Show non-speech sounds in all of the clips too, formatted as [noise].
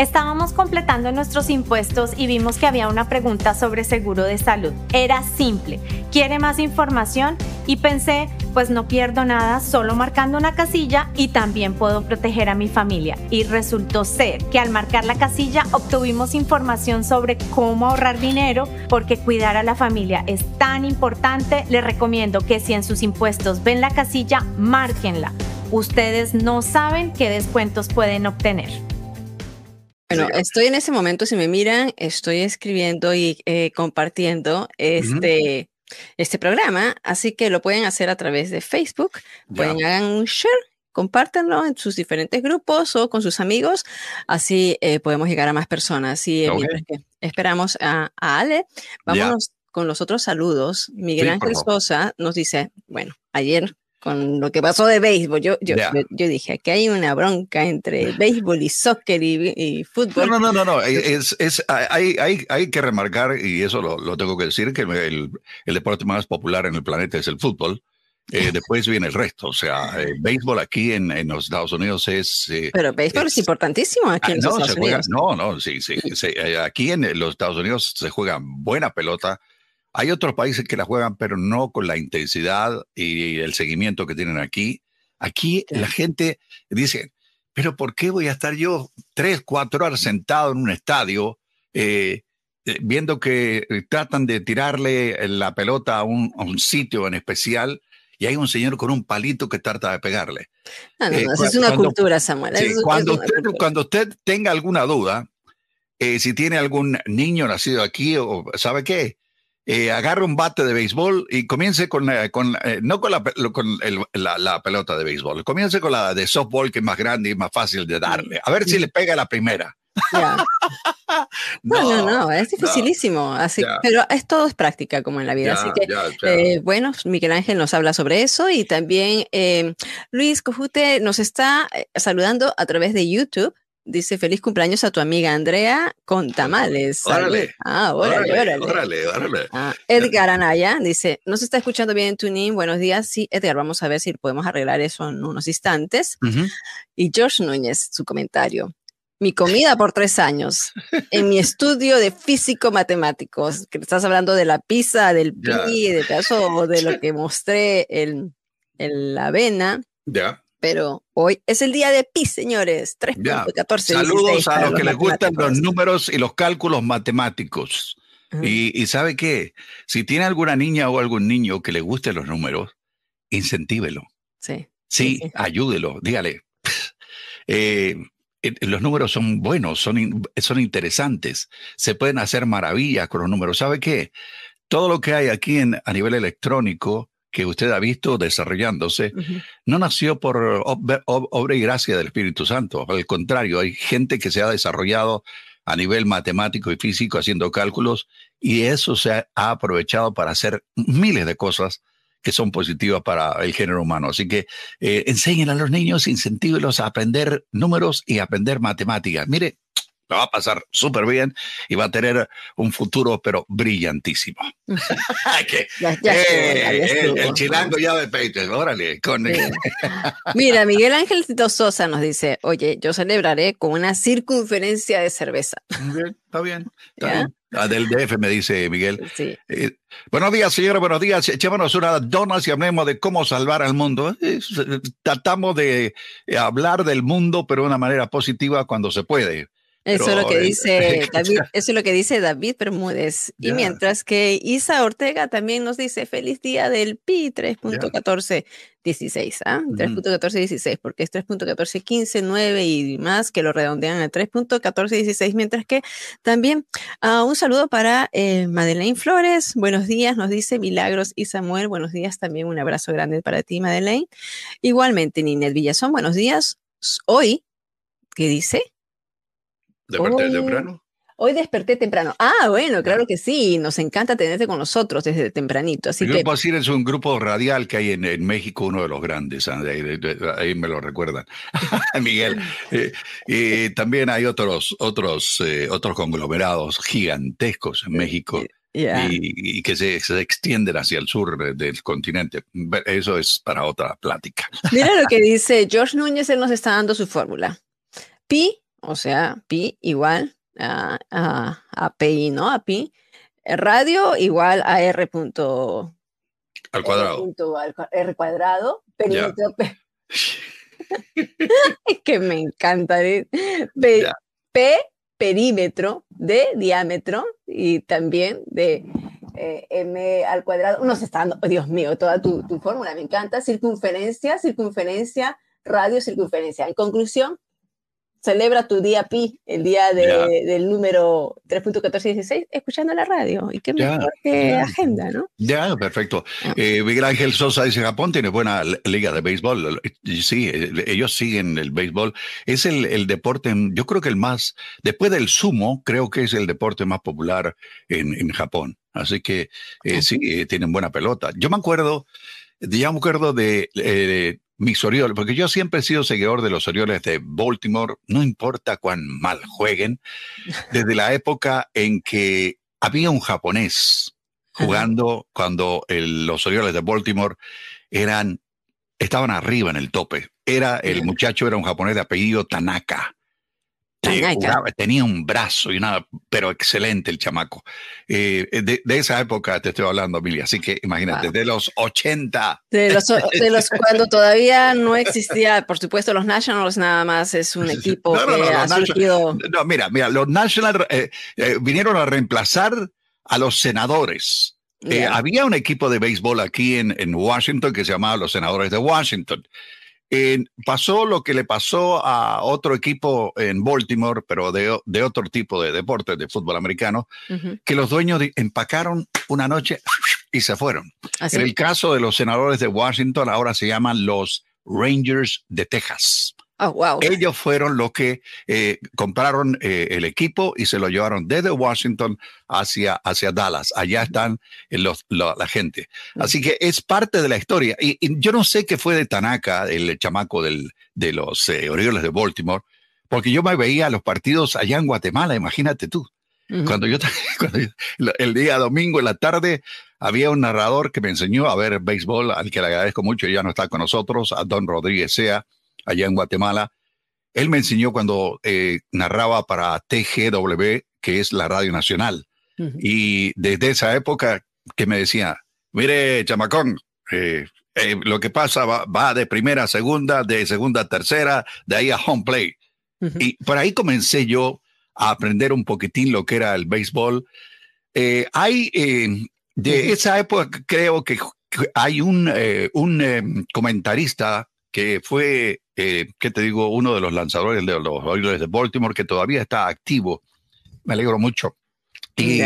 Estábamos completando nuestros impuestos y vimos que había una pregunta sobre seguro de salud. Era simple. ¿Quiere más información? Y pensé, pues no pierdo nada solo marcando una casilla y también puedo proteger a mi familia. Y resultó ser que al marcar la casilla obtuvimos información sobre cómo ahorrar dinero porque cuidar a la familia es tan importante. Les recomiendo que si en sus impuestos ven la casilla, márquenla. Ustedes no saben qué descuentos pueden obtener. Bueno, estoy en ese momento, si me miran, estoy escribiendo y eh, compartiendo este, este programa, así que lo pueden hacer a través de Facebook, pueden hagan un share, compártanlo en sus diferentes grupos o con sus amigos, así eh, podemos llegar a más personas. Y eh, esperamos a, Ale, vámonos con los otros saludos. Miguel Ángel Sosa nos dice, bueno, ayer con lo que pasó de béisbol. Yo, yo, yo, dije, que hay una bronca entre béisbol y soccer y, fútbol. No, no, no, no, es, es, hay, hay, hay que remarcar, y eso lo, lo tengo que decir, que el, el, deporte más popular en el planeta es el fútbol. Eh, después viene el resto, o sea, el béisbol aquí en, en, los Estados Unidos es... Eh, Pero béisbol es, importantísimo aquí en ah, los Estados Unidos. no, no, sí, sí, sí, eh, Aquí en los Estados Unidos se juega buena pelota, hay otros países que la juegan, pero no con la intensidad y el seguimiento que tienen aquí. Aquí la gente dice, pero ¿por qué voy a estar yo tres, cuatro horas sentado en un estadio eh, eh, viendo que eh, tratan de tirarle la pelota a un, sitio en especial? Y hay un señor con un palito que trata de pegarle. No, no, es una cultura, Samuel. cuando, usted, cuando usted tenga alguna duda, si tiene algún niño nacido aquí o sabe qué, eh, agarre un bate de béisbol y comience con, con eh, no con, la, con la, pelota de béisbol, comience con la de softball que es más grande y más fácil de darle. A ver si le pega la primera. [laughs] no, no, no, es dificilísimo. Así, pero es todo es práctica como en la vida. así que, eh, bueno, Miguel Ángel nos habla sobre eso y también Luis Cojute nos está saludando a través de YouTube. Dice feliz cumpleaños a tu amiga Andrea con tamales. Órale. Ah, órale, órale. órale, ah, Edgar Anaya dice, ¿no se está escuchando bien en TuneIn? Buenos días. Sí, Edgar, vamos a ver si podemos arreglar eso en unos instantes. Y George Núñez, su comentario. Mi comida por tres años en mi estudio de físico-matemáticos. Que estás hablando de la pizza, del pi, de pedazo de lo que mostré en, en la avena. Ya pero hoy es el día de pi, señores. 3.14. Saludos a los que les gustan los números y los cálculos matemáticos. y, sabe qué, si tiene alguna niña o algún niño que le guste los números, incentívelo. Sí. Sí, ayúdelo, dígale. [laughs] Eh, eh, los números son buenos, son, son interesantes, se pueden hacer maravillas con los números. ¿Sabe qué? Todo lo que hay aquí en, a nivel electrónico, que usted ha visto desarrollándose, no nació por obra y gracia del Espíritu Santo. Al contrario, hay gente que se ha desarrollado a nivel matemático y físico haciendo cálculos y eso se ha, aprovechado para hacer miles de cosas que son positivas para el género humano. Así que eh, enseñen a los niños, incentívelos a aprender números y aprender matemáticas. Mire, lo va a pasar súper bien y va a tener un futuro, pero brillantísimo. [laughs] Eh, el, chilango ya de Peite, órale. Con... [laughs] Mira, Miguel Ángel Sosa nos dice, oye, yo celebraré con una circunferencia de cerveza. Está bien, está bien. Ah, del DF me dice Miguel. Sí. Eh, buenos días, señora, buenos días. Echémonos una donas y hablemos de cómo salvar al mundo. tratamos de hablar del mundo, pero de una manera positiva cuando se puede. Eso es lo que [laughs] dice David, eso es lo que dice David Bermúdez. Y mientras que Isa Ortega también nos dice feliz día del pi 3.1416, ¿ah? 3.1416, porque es 3.1415, 9 y más que lo redondean a 3.1416, mientras que también uh, un saludo para eh, Madeleine Flores, buenos días, nos dice Milagros y Samuel, buenos días, también un abrazo grande para ti, Madeleine. Igualmente, Ninet Villazón, buenos días. Hoy, ¿qué dice? ¿Desperté hoy, temprano? Hoy desperté temprano. Ah, bueno, claro que sí. Nos encanta tenerte con nosotros desde tempranito. Así el grupo Asir es un grupo radial que hay en, México, uno de los grandes. ¿ah? Ahí, me lo recuerdan. [laughs] Miguel. Eh, y también hay otros, otros, eh, otros conglomerados gigantescos en México. Y, que se, se, extienden hacia el sur del continente. Eso es para otra plática. Mira lo que dice George Núñez, él nos está dando su fórmula. Pi o sea, pi igual a, a, pi, ¿no? A pi. Radio igual a r punto al cuadrado. R, cuadrado, perímetro. es [laughs] [laughs] que me encanta. P, perímetro de diámetro y también de eh, M al cuadrado. Uno se está dando, oh, Dios mío, toda tu, tu fórmula me encanta. Circunferencia, circunferencia, radio, circunferencia. En conclusión, celebra tu día pi, el día del número 3.1416, escuchando la radio. Y qué mejor que agenda, ¿no? Ya, perfecto. Ah. Eh, Miguel Ángel Sosa dice, Japón tiene buena liga de béisbol. Sí, eh, ellos siguen el béisbol. Es el, deporte, yo creo que el más, después del sumo, creo que es el deporte más popular en, Japón. Así que eh, sí, tienen buena pelota. Yo me acuerdo, ya me acuerdo de mis Orioles, porque yo siempre he sido seguidor de los Orioles de Baltimore, no importa cuán mal jueguen, [laughs] desde la época en que había un japonés jugando cuando los Orioles de Baltimore eran, estaban arriba en el tope. Era, el muchacho era un japonés de apellido Tanaka tenía un brazo y nada, pero excelente el chamaco. Eh, de, esa época te estoy hablando, Emilia, así que imagínate, de los 80. De los, de los [laughs] cuando todavía no existía, por supuesto, los Nationals nada más es un equipo que ha surgido. No, mira, mira, los Nationals eh, eh, vinieron a reemplazar a los senadores. había un equipo de béisbol aquí en, en Washington que se llamaba los senadores de Washington pasó lo que le pasó a otro equipo en Baltimore, pero de, otro tipo de deporte, de fútbol americano, que los dueños empacaron una noche y se fueron. En el caso de los senadores de Washington, ahora se llaman los Rangers de Texas. Oh, Ellos fueron los que eh, compraron eh, el equipo y se lo llevaron desde Washington hacia, hacia Dallas. Allá están los, la gente. Mm. Así que es parte de la historia. Y, yo no sé qué fue de Tanaka, el chamaco del, de los eh, Orioles de Baltimore, porque yo me veía los partidos allá en Guatemala, imagínate tú. cuando, yo, [laughs] el día domingo en la tarde había un narrador que me enseñó a ver béisbol, al que le agradezco mucho, ya no está con nosotros, a Don Rodríguez Sea allá en Guatemala. Él me enseñó cuando eh, narraba para TGW, que es la Radio Nacional. Y desde esa época que me decía, mire, chamacón, eh, eh, lo que pasa va, de primera a segunda, de segunda a tercera, de ahí a home play. Y por ahí comencé yo a aprender un poquitín lo que era el béisbol. hay, de esa época creo que hay un, un comentarista que fue eh, ¿qué te digo? Uno de los lanzadores de los Orioles de Baltimore que todavía está activo. Me alegro mucho. Y,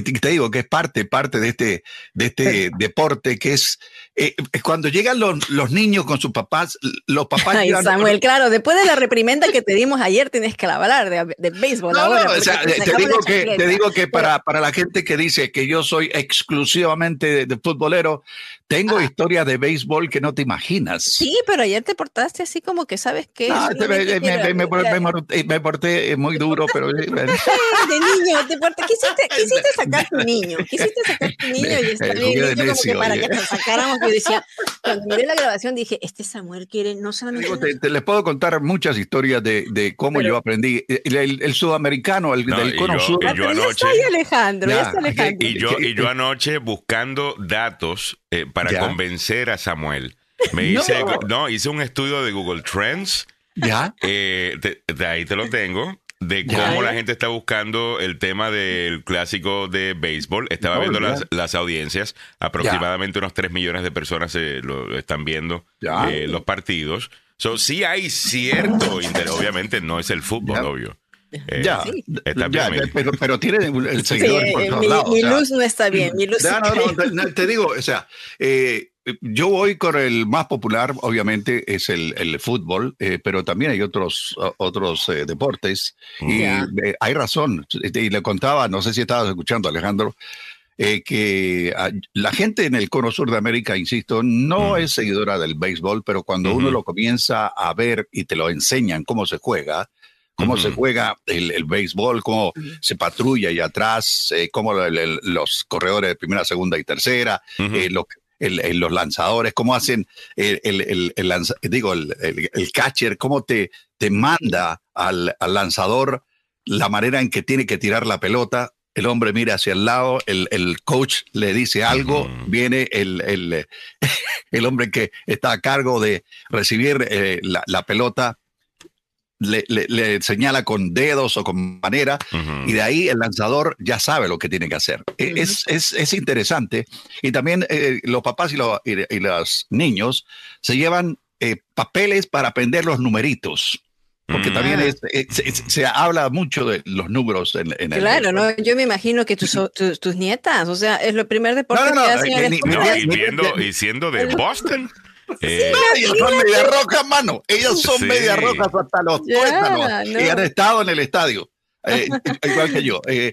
te digo que es parte, parte de este, de este deporte que es eh, cuando llegan los, los, niños con sus papás, los papás. Ay, Samuel, claro, después de la reprimenda que te dimos ayer, tienes que hablar de, de béisbol. ahora, o sea, te, digo que, te digo que para, para la gente que dice que yo soy exclusivamente de futbolero, tengo ah. historias de béisbol que no te imaginas. Sí, pero ayer te portaste así como que sabes qué. No, me, porté, muy duro, pero. [laughs] de niño, te porté, quisiste, [laughs] quisiste sacar tu niño, quisiste sacar tu niño y está bien. como que para que te sacáramos, yo decía, cuando miré la grabación dije, este Samuel quiere no solamente. Te, les puedo contar muchas historias de, de cómo yo aprendí. El, sudamericano, el del cono sur. Y yo anoche, Alejandro, Alejandro. Y yo, y yo anoche buscando datos eh, para convencer a Samuel. Me [laughs] hice, no. hice un estudio de Google Trends. Ya. Eh, de, ahí te lo tengo. De cómo la gente está buscando el tema del clásico de béisbol. Estaba oh, viendo las, las, audiencias. Aproximadamente unos 3 millones de personas eh, lo, están viendo los partidos. So, sí hay cierto interés. Obviamente no es el fútbol, obvio. Eh, ya, pero, pero, tiene el seguidor por todos mi, lados. Mi luz no está bien. Mi luz te digo, o sea, eh, yo voy con el más popular, obviamente, es el, el fútbol, eh, pero también hay otros, otros deportes. Y hay razón. Y le contaba, no sé si estabas escuchando, Alejandro, que la gente en el cono sur de América, insisto, no es seguidora del béisbol, pero cuando uno lo comienza a ver y te lo enseñan cómo se juega, cómo se juega el, béisbol, cómo se patrulla y atrás, eh, cómo los corredores de primera, segunda y tercera, eh, los lanzadores, cómo hacen el, digo, el, catcher, cómo te, te manda al, lanzador la manera en que tiene que tirar la pelota. El hombre mira hacia el lado, el, coach le dice algo, viene el, [laughs] el, hombre que está a cargo de recibir eh, la, la pelota le, señala con dedos o con manera y de ahí el lanzador ya sabe lo que tiene que hacer. E, es, es, es, interesante y también eh, los papás y, y, los niños se llevan eh, papeles para aprender los numeritos. Porque también ah. se, habla mucho de los números en, en Claro, ¿no? yo me imagino que tus, tus, nietas, o sea, es lo primer deporte que hacen. y siendo de Boston. Eh, ellas son media rojas, mano. Ellas son media rojas hasta los yeah, y han estado en el estadio. Eh, [laughs] igual que yo. Eh,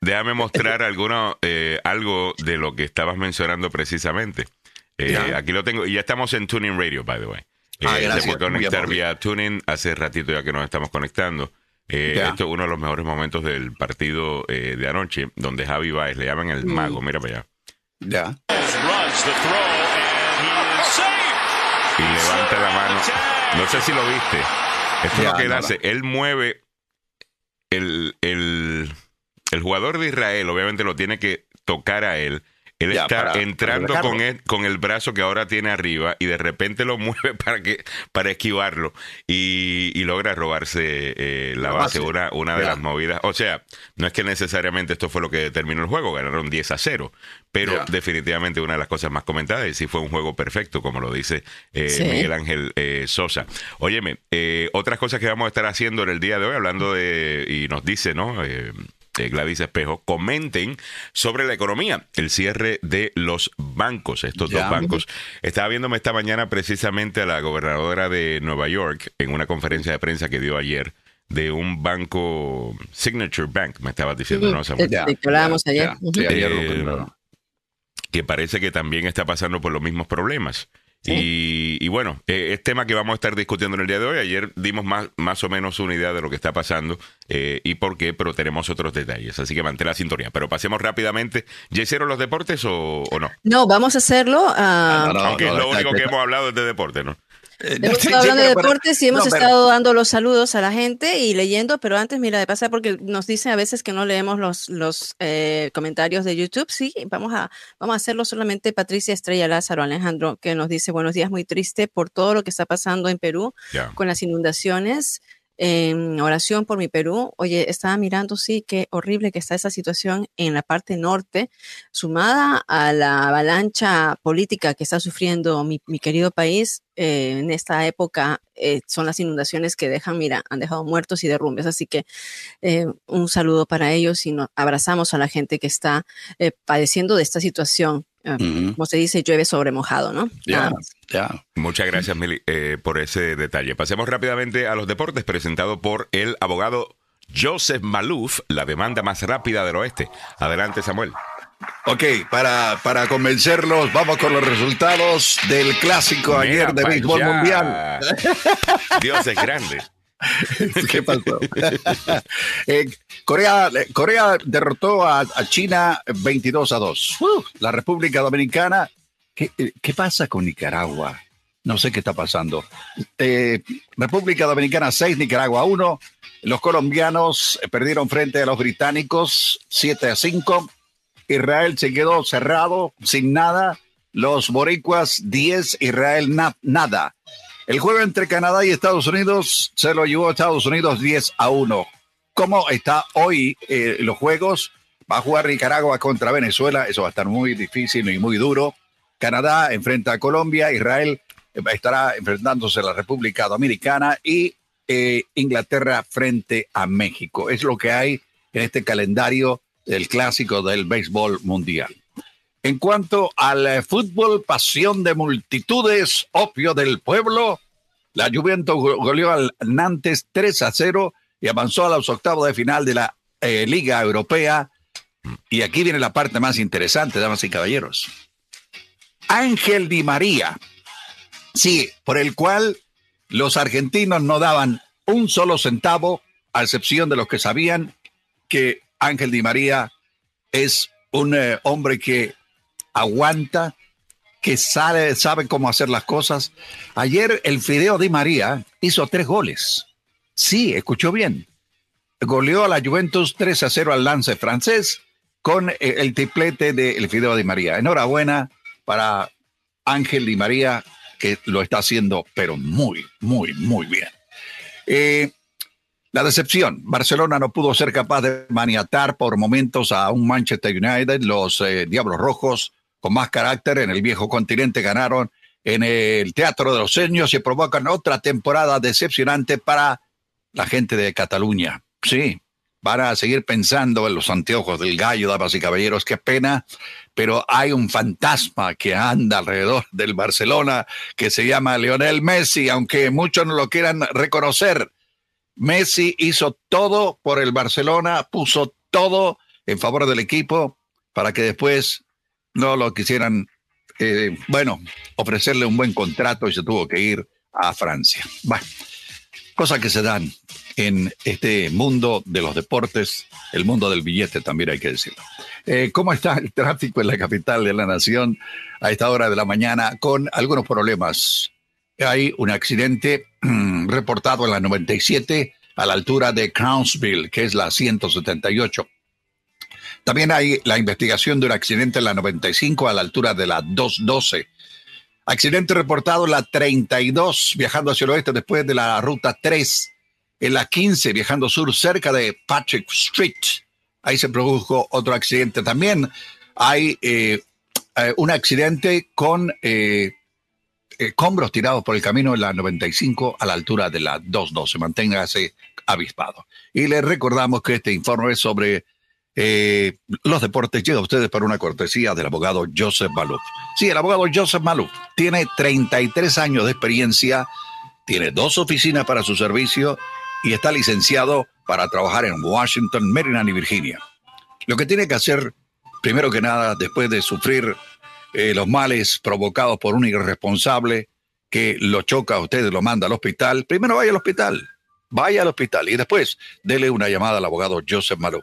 déjame, mostrar alguno, algo de lo que estabas mencionando precisamente. Aquí lo tengo. Y ya estamos en Tuning Radio, by the way. Ah, se puede conectar vía Tuning. Hace ratito ya que nos estamos conectando. Esto es uno de los mejores momentos del partido de anoche, donde Javi Baez le llaman el mm. mago. Mira para allá. Ya y levanta la mano. No sé si lo viste. Esto es lo que él hace. Él mueve el, el, el jugador de Israel, obviamente lo tiene que tocar a él él está entrando con, el, con el brazo que ahora tiene arriba y de repente lo [laughs] mueve para que para esquivarlo y, logra robarse eh, la, base, una, una de las movidas. O sea, no es que necesariamente esto fue lo que determinó el juego, ganaron 10 a 0, pero definitivamente una de las cosas más comentadas y sí fue un juego perfecto, como lo dice eh, Miguel Ángel eh, Sosa. Óyeme, otras cosas que vamos a estar haciendo en el día de hoy, hablando de, y nos dice, ¿no? Gladys Espejo, comenten sobre la economía, el cierre de los bancos, estos dos bancos. Estaba viéndome esta mañana precisamente a la gobernadora de Nueva York en una conferencia de prensa que dio ayer de un banco, Signature Bank, me estaba diciendo, ¿no? Samuel? hablábamos ayer. Eh, que parece que también está pasando por los mismos problemas. Y, bueno, eh, es tema que vamos a estar discutiendo en el día de hoy. Ayer dimos más, más o menos una idea de lo que está pasando eh, y por qué, pero tenemos otros detalles. Así que mantén la sintonía. Pero pasemos rápidamente. ¿Ya hicieron los deportes o, no? No, vamos a hacerlo. Ah, Aunque es lo único que hemos hablado de deporte, ¿no? Eh, hemos estado hablando de deportes y hemos estado dando los saludos a la gente y leyendo, pero antes, mira, de pasar, porque nos dicen a veces que no leemos los, los eh, comentarios de YouTube. Sí, vamos a, vamos a hacerlo solamente Patricia Estrella Lázaro Alejandro, que nos dice buenos días, muy triste por todo lo que está pasando en Perú con las inundaciones en oración por mi Perú. Oye, estaba mirando, sí, qué horrible que está esa situación en la parte norte, sumada a la avalancha política que está sufriendo mi, querido país. Eh, en esta época eh, son las inundaciones que dejan, mira, han dejado muertos y derrumbes. Así que eh, un saludo para ellos y nos abrazamos a la gente que está padeciendo de esta situación Ah, como se dice, llueve sobre mojado, ¿no? Ya, ya. Muchas gracias, Mili, eh, por ese detalle. Pasemos rápidamente a los deportes, presentado por el abogado Joseph Malouf, la demanda más rápida del oeste. Adelante, Samuel. Ok, para, para convencerlos, vamos con los resultados del clásico ayer de béisbol mundial. Dios es grande. [laughs] ¿Qué pasó? [laughs] Eh, Corea, Corea derrotó a, China 22 a 2. la República Dominicana, ¿qué, ¿qué, pasa con Nicaragua? No sé qué está pasando. Eh, República Dominicana 6, Nicaragua 1. Los colombianos perdieron frente a los británicos 7 a 5. Israel se quedó cerrado, sin nada. Los boricuas 10, Israel nada. El juego entre Canadá y Estados Unidos se lo llevó a Estados Unidos 10 a 1. ¿Cómo está hoy eh, los juegos? Va a jugar Nicaragua contra Venezuela, eso va a estar muy difícil y muy duro. Canadá enfrenta a Colombia, Israel estará enfrentándose a la República Dominicana y eh, Inglaterra frente a México. Es lo que hay en este calendario del clásico del béisbol mundial. En cuanto al eh, fútbol, pasión de multitudes, opio del pueblo, la Juventus goleó al Nantes 3 a 0 y avanzó a los octavos de final de la eh, Liga Europea. Y aquí viene la parte más interesante, damas y caballeros. Ángel Di María, sí, por el cual los argentinos no daban un solo centavo, a excepción de los que sabían que Ángel Di María es un eh, hombre que aguanta, que sabe, sabe cómo hacer las cosas. Ayer el Fideo Di María hizo tres goles. Sí, escuchó bien. Goleó a la Juventus 3 a 0 al lance francés con eh, el triplete del Fideo Di María. Enhorabuena para Ángel Di María, que lo está haciendo, pero muy, muy, muy bien. Eh, la decepción. Barcelona no pudo ser capaz de maniatar por momentos a un Manchester United. Los eh, Diablos Rojos, con más carácter en el viejo continente, ganaron en el Teatro de los Sueños y provocan otra temporada decepcionante para la gente de Cataluña. Sí, van a seguir pensando en los anteojos del gallo, damas y caballeros, qué pena, pero hay un fantasma que anda alrededor del Barcelona que se llama Lionel Messi, aunque muchos no lo quieran reconocer. Messi hizo todo por el Barcelona, puso todo en favor del equipo para que después no lo quisieran, eh, bueno, ofrecerle un buen contrato y se tuvo que ir a Francia. Bueno, cosas que se dan en este mundo de los deportes, el mundo del billete también hay que decirlo. Eh, ¿Cómo está el tráfico en la capital de la nación a esta hora de la mañana con algunos problemas? Hay un accidente reportado en la 97 a la altura de Crownsville, que es la 178. También hay la investigación de un accidente en la 95 a la altura de la 212. Accidente reportado en la 32 viajando hacia el oeste después de la ruta 3. En la 15 viajando sur cerca de Patrick Street. Ahí se produjo otro accidente también. Hay eh, eh, un accidente con eh, combros tirados por el camino en la 95 a la altura de la 212. Manténgase avispado. Y les recordamos que este informe sobre eh, los deportes llega a ustedes por una cortesía del abogado Joseph Maluf. Sí, el abogado Joseph Maluf tiene 33 años de experiencia, tiene dos oficinas para su servicio y está licenciado para trabajar en Washington, Maryland y Virginia. Lo que tiene que hacer, primero que nada, después de sufrir eh, los males provocados por un irresponsable que lo choca a usted lo manda al hospital, primero vaya al hospital vaya al hospital y después dele una llamada al abogado Joseph Malou.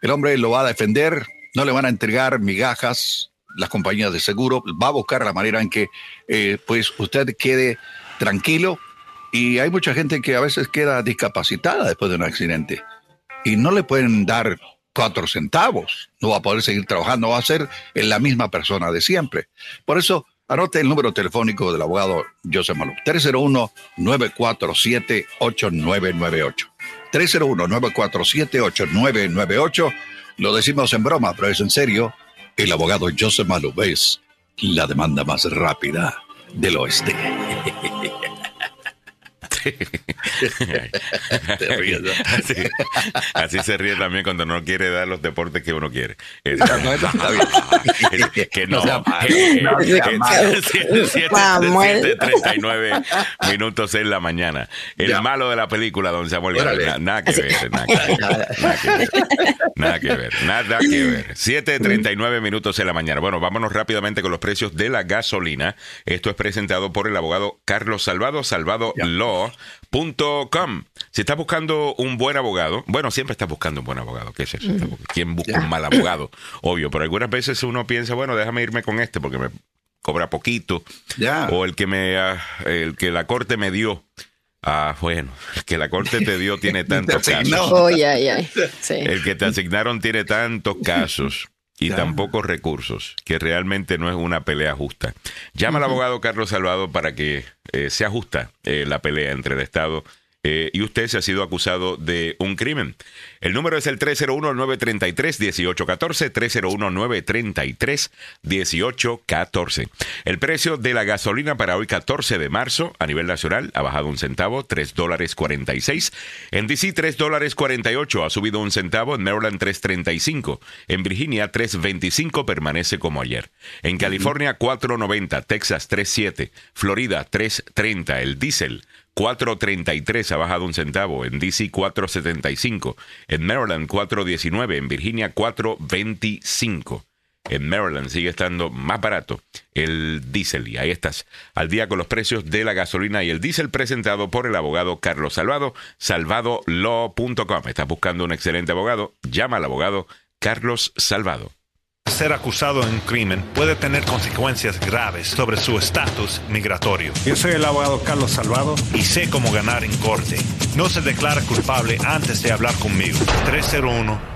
El hombre lo va a defender, no le van a entregar migajas las compañías de seguro, va a buscar la manera en que eh, pues usted quede tranquilo y hay mucha gente que a veces queda discapacitada después de un accidente y no le pueden dar cuatro centavos, no va a poder seguir trabajando, va a ser la misma persona de siempre. Por eso Anote el número telefónico del abogado Joseph Malou. 301-947-8998. 301-947-8998. Lo decimos en broma, pero es en serio. El abogado Joseph Malou es la demanda más rápida del oeste. [laughs] [laughs] así, se ríe también cuando no quiere dar los deportes que uno quiere. que no. 7.39 minutos en la mañana. El malo de la película, don Samuel. Nada que ver. Nada que ver. Nada que ver. 7.39 minutos en la mañana. Bueno, vámonos rápidamente con los precios de la gasolina. Esto es presentado por el abogado Carlos Salvado, Salvado Law Com. Si estás buscando un buen abogado, bueno, siempre estás buscando un buen abogado. ¿Qué es eso? ¿Quién busca un mal abogado? Obvio, pero algunas veces uno piensa, bueno, déjame irme con este porque me cobra poquito. O el que me, ah, el que la corte me dio. Ah, bueno, el que la corte te dio tiene [laughs] tantos casos. Oh, el que te asignaron tiene tantos casos y tan pocos recursos que realmente no es una pelea justa. Llama al abogado Carlos Salvado para que eh, se ajusta eh, la pelea entre el Estado eh, y usted se ha sido acusado de un crimen. El número es el 301-933-1814, 301-933-1814. El precio de la gasolina para hoy 14 de marzo a nivel nacional ha bajado un centavo, 3 dólares 46. En DC 3 dólares 48 ha subido un centavo, en Maryland 3.35. En Virginia 3.25 permanece como ayer. En California 4.90, Texas 3.7, Florida 3.30, el diésel 4.33 ha bajado un centavo, en DC 4.75, en Maryland 4.19, en Virginia 4.25. En Maryland sigue estando más barato el diésel y ahí estás, al día con los precios de la gasolina y el diésel presentado por el abogado Carlos Salvado, salvadolaw.com. Estás buscando un excelente abogado, llama al abogado Carlos Salvado. Ser acusado en un crimen puede tener consecuencias graves sobre su estatus migratorio. Yo soy el abogado Carlos Salvado y sé cómo ganar en corte. No se declara culpable antes de hablar conmigo.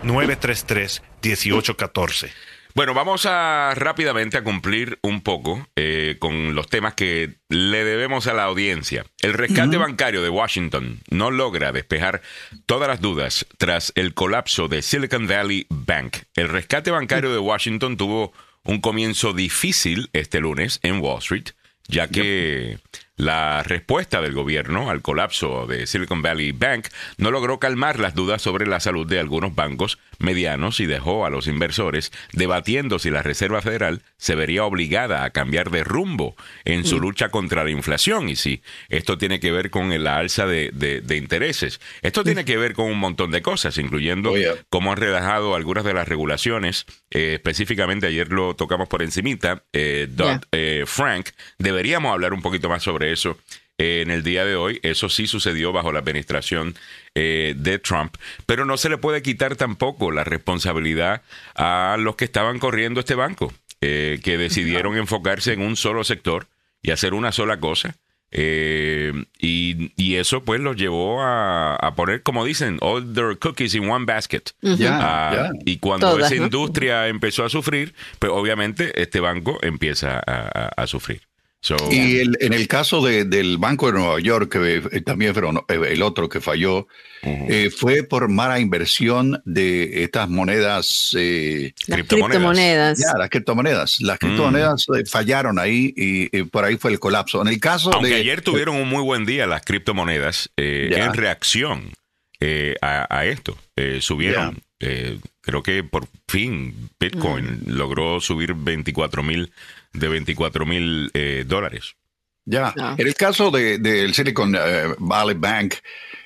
301-933-1814. Bueno, vamos a rápidamente a cumplir un poco eh, con los temas que le debemos a la audiencia. El rescate bancario de Washington no logra despejar todas las dudas tras el colapso de Silicon Valley Bank. El rescate bancario de Washington tuvo un comienzo difícil este lunes en Wall Street, ya que la respuesta del gobierno al colapso de Silicon Valley Bank no logró calmar las dudas sobre la salud de algunos bancos medianos y dejó a los inversores debatiendo si la Reserva Federal se vería obligada a cambiar de rumbo en su mm. lucha contra la inflación y si esto tiene que ver con la alza de, intereses. Esto tiene que ver con un montón de cosas, incluyendo oh, cómo han redajado algunas de las regulaciones. Eh, específicamente ayer lo tocamos por encimita, eh, eh, Frank. Deberíamos hablar un poquito más sobre eso eh, en el día de hoy. Eso sí sucedió bajo la administración eh, de Trump, pero no se le puede quitar tampoco la responsabilidad a los que estaban corriendo este banco, eh, que decidieron [laughs] enfocarse en un solo sector y hacer una sola cosa. y, eso pues los llevó a, poner, como dicen, all their cookies in one basket. Ah, y cuando esa industria empezó a sufrir, pues obviamente este banco empieza a sufrir y en el caso del Banco de Nueva York, que eh, también fue eh, el otro que falló, eh, fue por mala inversión de estas monedas. criptomonedas. Ya, las criptomonedas. Las mm. criptomonedas fallaron ahí y, por ahí fue el colapso. En el caso Aunque ayer tuvieron un muy buen día las criptomonedas en reacción a, esto. subieron. creo que por fin Bitcoin mm. logró subir 24 mil de 24 mil eh, dólares. Ya, en el caso del de, Silicon eh, Valley Bank,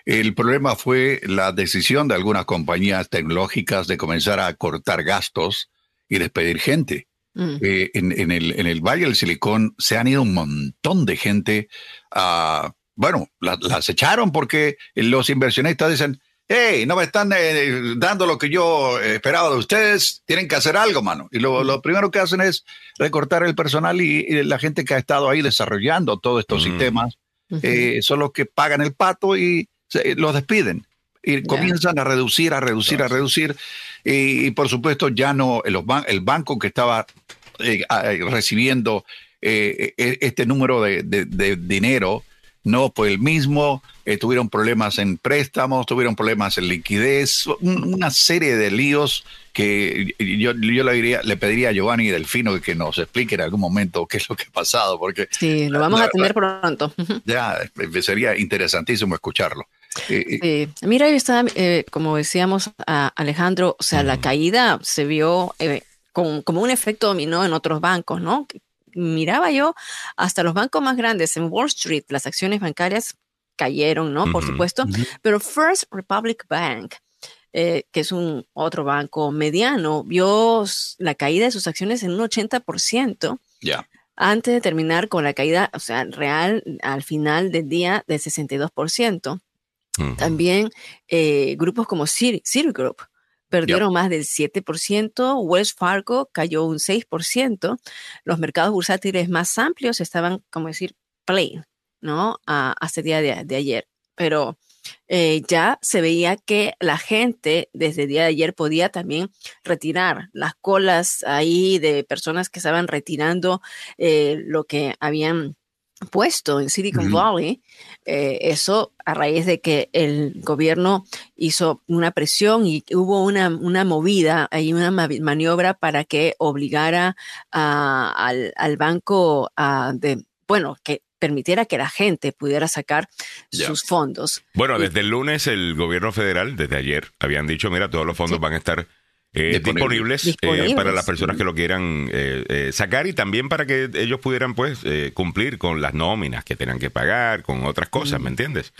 el problema fue la decisión de algunas compañías tecnológicas de comenzar a cortar gastos y despedir gente. Mm. Eh, en, el, en el Valle del Silicón se han ido un montón de gente a, bueno, las echaron porque los inversionistas dicen, hey, no me están eh, dando lo que yo esperaba de ustedes, tienen que hacer algo, mano. Y lo, primero que hacen es recortar el personal y, la gente que ha estado ahí desarrollando todos estos sistemas eh, son los que pagan el pato y los despiden. Y comienzan a reducir, a reducir, a reducir. Y, por supuesto ya no, el, el banco que estaba eh, recibiendo e, este número de, de dinero, no pues el mismo, eh, tuvieron problemas en préstamos, tuvieron problemas en liquidez, una serie de líos que yo, yo le, diría, le pediría a Giovanni y Delfino que nos explique en algún momento qué es lo que ha pasado, porque... Sí, lo vamos a tener pronto. [laughs] Ya, eh, sería interesantísimo escucharlo. Sí. Mira, yo estaba, eh, como decíamos a Alejandro, o sea, la caída se vio como un efecto dominó en otros bancos, ¿no? miraba yo hasta los bancos más grandes en Wall Street, las acciones bancarias cayeron, ¿no? Por supuesto, pero First Republic Bank, eh, que es un otro banco mediano, vio la caída de sus acciones en un 80%. Ya. Antes de terminar con la caída, o sea, real al final del día del 62%. También eh, grupos como Citigroup, perdieron más del 7%, Wells Fargo cayó un 6%, los mercados bursátiles más amplios estaban, como decir, plain, ¿no? A, hasta el día de, ayer. Pero eh, ya se veía que la gente desde el día de ayer podía también retirar las colas ahí de personas que estaban retirando eh, lo que habían puesto en Silicon Valley, eh, eso a raíz de que el gobierno hizo una presión y hubo una, una movida, hay una maniobra para que obligara al, banco a de, bueno, que permitiera que la gente pudiera sacar sus fondos. Bueno, desde el lunes el gobierno federal, desde ayer, habían dicho, mira, todos los fondos van a estar eh, disponibles, eh, para las personas que lo quieran eh, sacar y también para que ellos pudieran pues cumplir con las nóminas que tengan que pagar, con otras cosas, ¿me entiendes?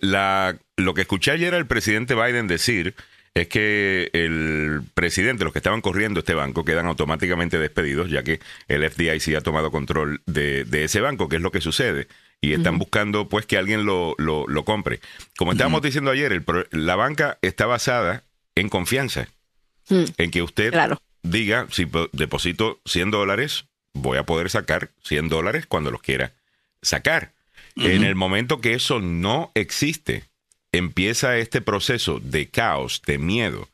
la, lo que escuché ayer al presidente Biden decir es que el presidente, los que estaban corriendo este banco, quedan automáticamente despedidos, ya que el FDIC ha tomado control de, ese banco, que es lo que sucede. Y están buscando pues que alguien lo, lo, compre. Como estábamos diciendo ayer, el, la banca está basada en confianza. Hmm. en que usted diga, si deposito 100 dólares, voy a poder sacar 100 dólares cuando los quiera sacar. En el momento que eso no existe, empieza este proceso de caos, de miedo,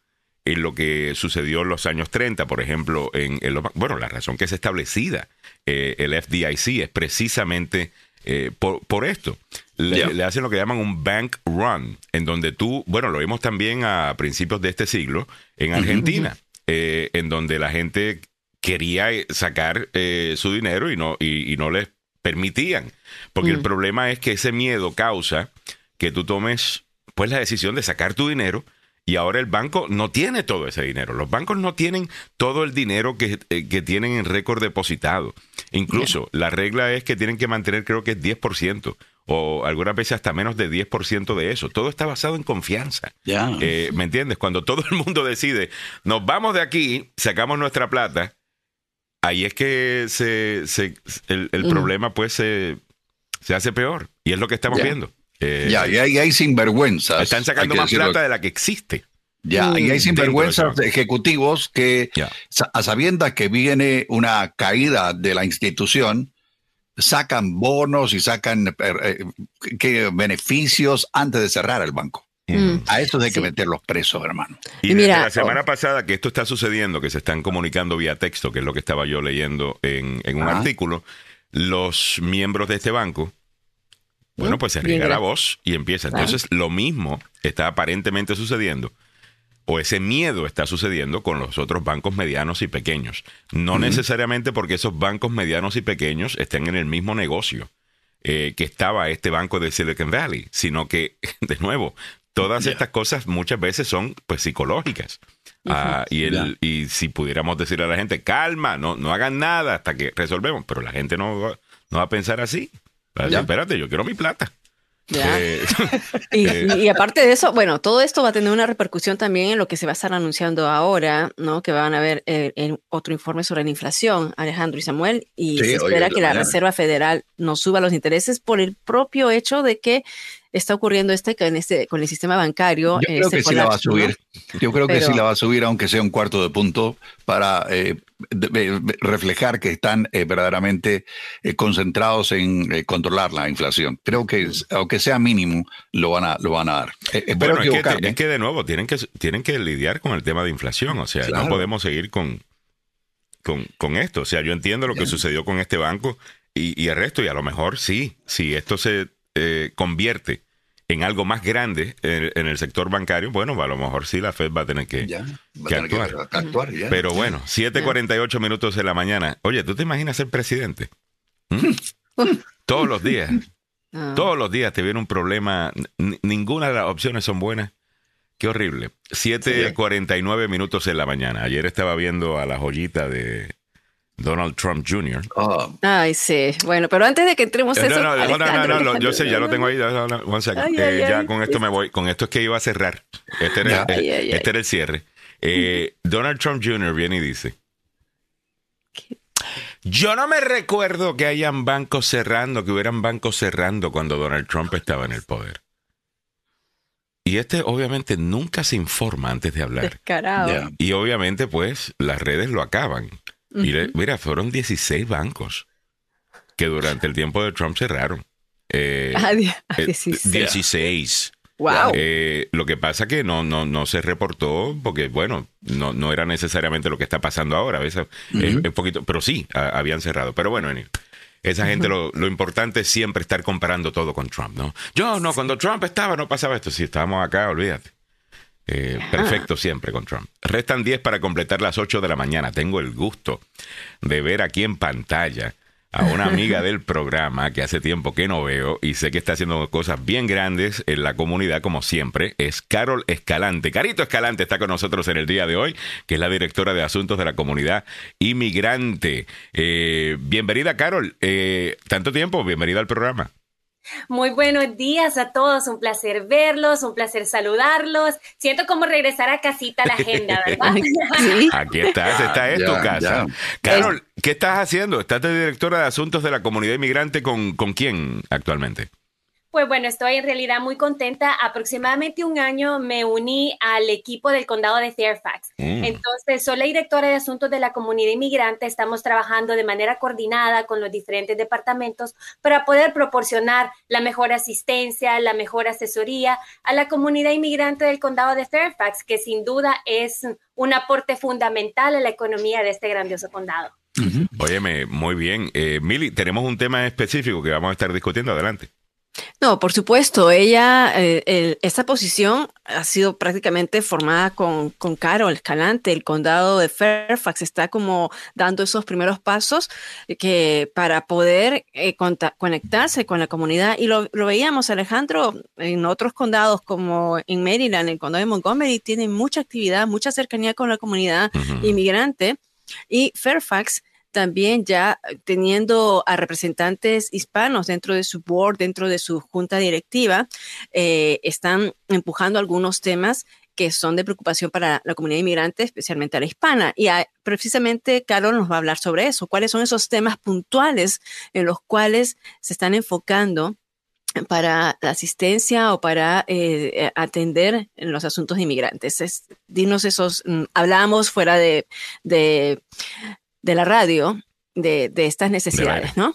en lo que sucedió en los años 30, por ejemplo, en, bueno, la razón que es establecida eh, el FDIC es precisamente eh, por, esto. Le, hacen lo que llaman un bank run, en donde tú, bueno, lo vimos también a principios de este siglo en Argentina, eh, en donde la gente quería sacar su dinero y no, y, no les permitían, porque el mm. problema es que ese miedo causa que tú tomes pues la decisión de sacar tu dinero y ahora el banco no tiene todo ese dinero. Los bancos no tienen todo el dinero que, eh, tienen en récord depositado. Incluso la regla es que tienen que mantener creo que es 10% o algunas veces hasta menos de 10% de eso. Todo está basado en confianza. Eh, ¿Me entiendes? Cuando todo el mundo decide, nos vamos de aquí, sacamos nuestra plata, ahí es que se, el, mm. problema pues se, se, hace peor. Y es lo que estamos viendo. Eh, ya, y hay, hay sinvergüenzas. Están sacando más plata de la que existe. Ya, y hay mm, sinvergüenzas ejecutivos que, a sabiendas que viene una caída de la institución, sacan bonos y sacan eh, eh, beneficios antes de cerrar el banco. Mm. A eso hay que meter los presos, hermano. Y, mira, la semana pasada que esto está sucediendo, que se están comunicando vía texto, que es lo que estaba yo leyendo en, en un artículo, los miembros de este banco bueno, pues se riega la voz y empieza. Entonces, lo mismo está aparentemente sucediendo, o ese miedo está sucediendo con los otros bancos medianos y pequeños. No necesariamente porque esos bancos medianos y pequeños estén en el mismo negocio eh, que estaba este banco de Silicon Valley, sino que, [laughs] de nuevo, todas estas cosas muchas veces son pues psicológicas. Ah, y, el, y si pudiéramos decirle a la gente, calma, no, no hagan nada hasta que resolvemos, pero la gente no, no va a pensar así. Espérate, yo quiero mi plata. [laughs] [laughs] Eh, y, aparte de eso, bueno, todo esto va a tener una repercusión también en lo que se va a estar anunciando ahora, ¿no? Que van a ver eh, en otro informe sobre la inflación, Alejandro y Samuel, y se espera que la Reserva Federal no suba los intereses por el propio hecho de que está ocurriendo este con este con el sistema bancario. Yo creo que sí la va a subir. Yo creo que sí la va a subir, aunque sea un cuarto de punto, para eh, reflejar que están eh, verdaderamente eh, concentrados en controlar la inflación. Creo que aunque sea mínimo, lo van a lo van a dar. bueno, es que, de nuevo tienen que tienen que lidiar con el tema de inflación. O sea, no podemos seguir con, con, con esto. O sea, yo entiendo lo que sucedió con este banco y, y el resto, y a lo mejor sí, si esto se convierte en algo más grande en, el sector bancario, bueno, a lo mejor sí la Fed va a tener que, actuar. Pero bueno, 7:48 minutos de la mañana. Oye, ¿tú te imaginas ser presidente? ¿Mm? [laughs] Todos los días. Ah. Todos los días te viene un problema. ninguna de las opciones son buenas. Qué horrible. 7:49 minutos de la mañana. Ayer estaba viendo a la joyita de Donald Trump Jr. Oh. Ay, sí. Bueno, pero antes de que entremos eso. No, no, no, no, yo sé, ya lo tengo ahí. Eh, ya con esto me voy. Con esto es que iba a cerrar. Este era, este era el cierre. Eh, Donald Trump Jr. viene y dice: Yo no me recuerdo que hayan bancos cerrando, que hubieran bancos cerrando cuando Donald Trump estaba en el poder. Y este obviamente nunca se informa antes de hablar. Descarado. Y obviamente, pues, las redes lo acaban. Mira, fueron 16 bancos que durante el tiempo de Trump cerraron. Eh, 16. Ah, wow. Eh, lo que pasa que no, no, no se reportó porque, bueno, no, no era necesariamente lo que está pasando ahora. A veces es, poquito, pero sí, habían cerrado. Pero bueno, esa gente lo, lo, importante es siempre estar comparando todo con Trump, ¿no? Yo no, cuando Trump estaba no pasaba esto. Si estábamos acá, olvídate. Eh, perfecto siempre con Trump. Restan 10 para completar las 8 de la mañana. Tengo el gusto de ver aquí en pantalla a una [laughs] amiga del programa que hace tiempo que no veo y sé que está haciendo cosas bien grandes en la comunidad como siempre. Es Carol Escalante. Carito Escalante está con nosotros en el día de hoy, que es la directora de asuntos de la comunidad inmigrante. Eh, bienvenida Carol. Eh, tanto tiempo, bienvenida al programa. Muy buenos días a todos, un placer verlos, un placer saludarlos. Siento como regresar a casita a la agenda, [laughs] ¿verdad? Sí. Aquí estás, esta es tu casa. Carol, ¿qué estás haciendo? ¿Estás de directora de asuntos de la comunidad inmigrante con, con quién actualmente? Pues bueno, estoy en realidad muy contenta. Aproximadamente un año me uní al equipo del condado de Fairfax. Mm. Entonces, soy la directora de asuntos de la comunidad inmigrante. Estamos trabajando de manera coordinada con los diferentes departamentos para poder proporcionar la mejor asistencia, la mejor asesoría a la comunidad inmigrante del condado de Fairfax, que sin duda es un aporte fundamental a la economía de este grandioso condado. Óyeme, muy bien. Eh, Mili, tenemos un tema específico que vamos a estar discutiendo. Adelante. No, por supuesto, ella, eh, esta posición ha sido prácticamente formada con, con Carol Escalante, el condado de Fairfax está como dando esos primeros pasos que para poder eh, conectarse con la comunidad y lo, veíamos Alejandro en otros condados como en Maryland, el condado de Montgomery tiene mucha actividad, mucha cercanía con la comunidad inmigrante y Fairfax también ya eh, teniendo a representantes hispanos dentro de su board, dentro de su junta directiva, eh, están empujando algunos temas que son de preocupación para la comunidad inmigrante, especialmente a la hispana. Y precisamente Carol nos va a hablar sobre eso. ¿Cuáles son esos temas puntuales en los cuales se están enfocando para la asistencia o para eh, atender en los asuntos de inmigrantes? dinos esos, mm, hablábamos fuera de, de la radio de, estas necesidades, ¿no?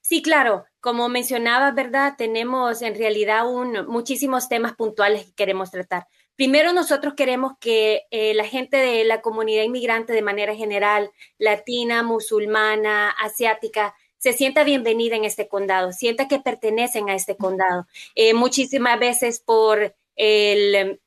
Sí, claro. Como mencionaba, ¿verdad? Tenemos en realidad un, muchísimos temas puntuales que queremos tratar. Primero, nosotros queremos que eh, la gente de la comunidad inmigrante de manera general, latina, musulmana, asiática, se sienta bienvenida en este condado, sienta que pertenecen a este condado. Eh, muchísimas veces por el,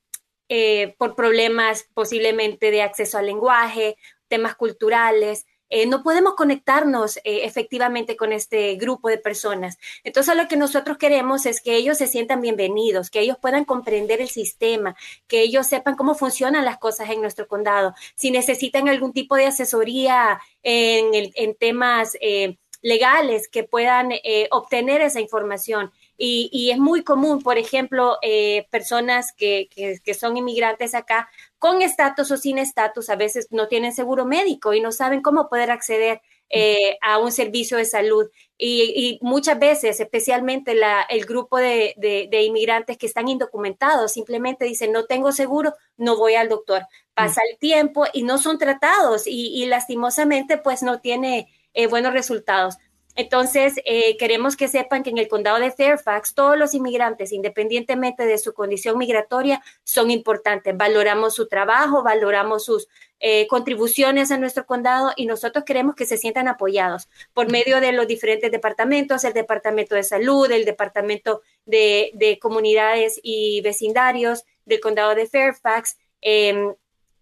eh, por problemas posiblemente de acceso al lenguaje temas culturales, eh, no podemos conectarnos eh, efectivamente con este grupo de personas. Entonces lo que nosotros queremos es que ellos se sientan bienvenidos, que ellos puedan comprender el sistema, que ellos sepan cómo funcionan las cosas en nuestro condado. Si necesitan algún tipo de asesoría en, temas eh, legales, que puedan obtener esa información. Y, es muy común, por ejemplo, personas que, que, son inmigrantes acá con estatus o sin estatus, a veces no tienen seguro médico y no saben cómo poder acceder eh, a un servicio de salud. Y, muchas veces, especialmente la, el grupo de, inmigrantes que están indocumentados, simplemente dicen, no tengo seguro, no voy al doctor. Pasa el tiempo y no son tratados y, lastimosamente pues no tiene eh, buenos resultados. Entonces, eh, queremos que sepan que en el condado de Fairfax, todos los inmigrantes, independientemente de su condición migratoria, son importantes. Valoramos su trabajo, valoramos sus eh, contribuciones a nuestro condado y nosotros queremos que se sientan apoyados por medio de los diferentes departamentos, el Departamento de Salud, el Departamento de, Comunidades y Vecindarios del condado de Fairfax, em,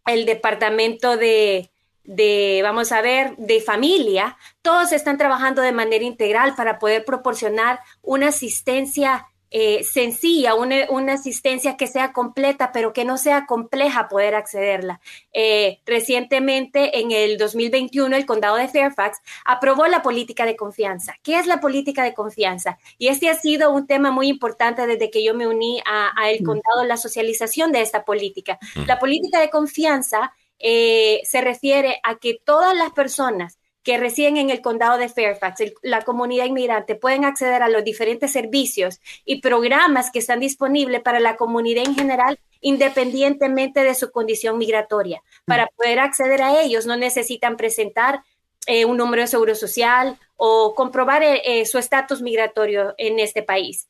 el Departamento de de, vamos a ver, de familia, todos están trabajando de manera integral para poder proporcionar una asistencia eh, sencilla, una, asistencia que sea completa, pero que no sea compleja poder accederla. Eh, recientemente, en el 2021, el condado de Fairfax aprobó la política de confianza. ¿Qué es la política de confianza? Y este ha sido un tema muy importante desde que yo me uní a, el mm. condado, la socialización de esta política. Mm. La política de confianza eh, se refiere a que todas las personas que residen en el condado de Fairfax, la comunidad inmigrante, pueden acceder a los diferentes servicios y programas que están disponibles para la comunidad en general, independientemente de su condición migratoria. Para poder acceder a ellos no necesitan presentar eh, un número de seguro social o comprobar eh, su estatus migratorio en este país.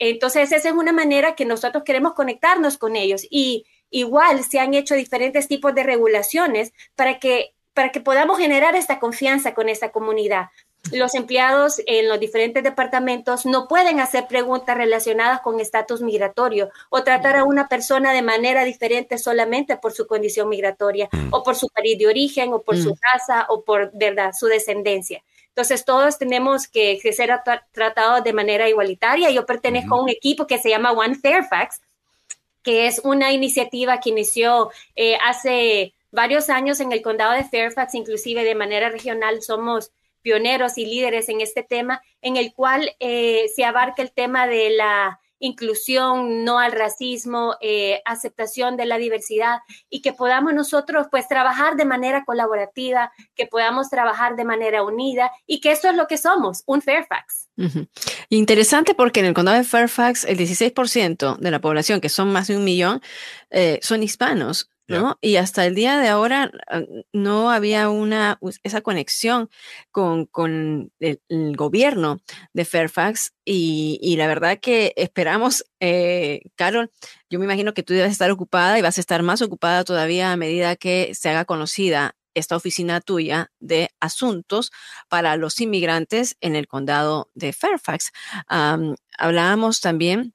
entonces, esa es una manera que nosotros queremos conectarnos con ellos y Igual se han hecho diferentes tipos de regulaciones para que, para que podamos generar esta confianza con esta comunidad. Los empleados en los diferentes departamentos no pueden hacer preguntas relacionadas con estatus migratorio o tratar a una persona de manera diferente solamente por su condición migratoria mm. o por su país de origen o por su mm. raza o por verdad su descendencia. Entonces todos tenemos que, ser tratados de manera igualitaria. Yo pertenezco a un equipo que se llama One Fairfax, que es una iniciativa que inició eh, hace varios años en el condado de Fairfax, inclusive de manera regional somos pioneros y líderes en este tema, en el cual eh, se abarca el tema de la inclusión, no al racismo, eh, aceptación de la diversidad y que podamos nosotros pues trabajar de manera colaborativa, que podamos trabajar de manera unida y que eso es lo que somos, un Fairfax. Interesante porque en el condado de Fairfax el 16% de la población, que son más de un millón, eh, son hispanos. ¿No? Y hasta el día de ahora ah, no había una, esa conexión con, con el, gobierno de Fairfax y, la verdad que esperamos, eh, Carol, yo me imagino que tú debes estar ocupada y vas a estar más ocupada todavía a medida que se haga conocida esta oficina tuya de asuntos para los inmigrantes en el condado de Fairfax. hablábamos también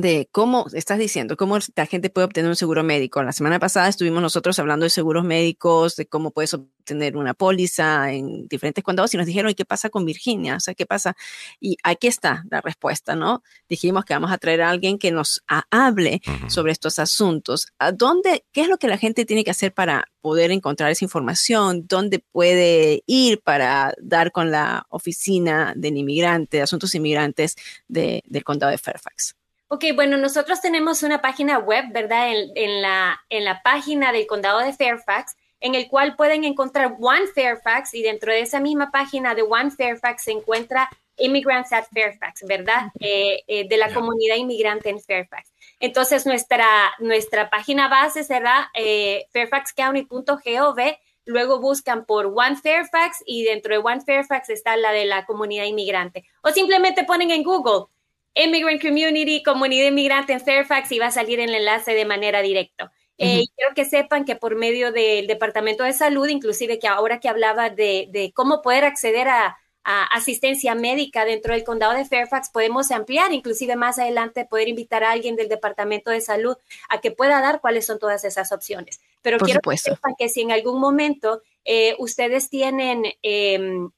de cómo estás diciendo, cómo la gente puede obtener un seguro médico. La semana pasada estuvimos nosotros hablando de seguros médicos, de cómo puedes obtener una póliza en diferentes condados y nos dijeron, ¿y qué pasa con Virginia? O sea, ¿qué pasa? Y aquí está la respuesta, ¿no? Dijimos que vamos a traer a alguien que nos hable sobre estos asuntos. ¿A dónde, qué es lo que la gente tiene que hacer para poder encontrar esa información? ¿Dónde puede ir para dar con la oficina del inmigrante, de asuntos inmigrantes del condado de Fairfax? Ok, bueno, nosotros tenemos una página web, ¿verdad? En, la, en la página del condado de Fairfax, en el cual pueden encontrar One Fairfax y dentro de esa misma página de One Fairfax se encuentra Immigrants at Fairfax, ¿verdad? Eh, eh, de la comunidad inmigrante en Fairfax. Entonces, nuestra, nuestra página base será eh, fairfaxcounty.gov. Luego buscan por One Fairfax y dentro de One Fairfax está la de la comunidad inmigrante. O simplemente ponen en Google Immigrant Community, comunidad inmigrante en Fairfax y va a salir el enlace de manera directa. Eh, quiero que sepan que por medio del Departamento de Salud, inclusive que ahora que hablaba de, cómo poder acceder a, asistencia médica dentro del condado de Fairfax, podemos ampliar, inclusive más adelante poder invitar a alguien del Departamento de Salud a que pueda dar cuáles son todas esas opciones. Pero quiero que sepan que si en algún momento eh, ustedes tienen em,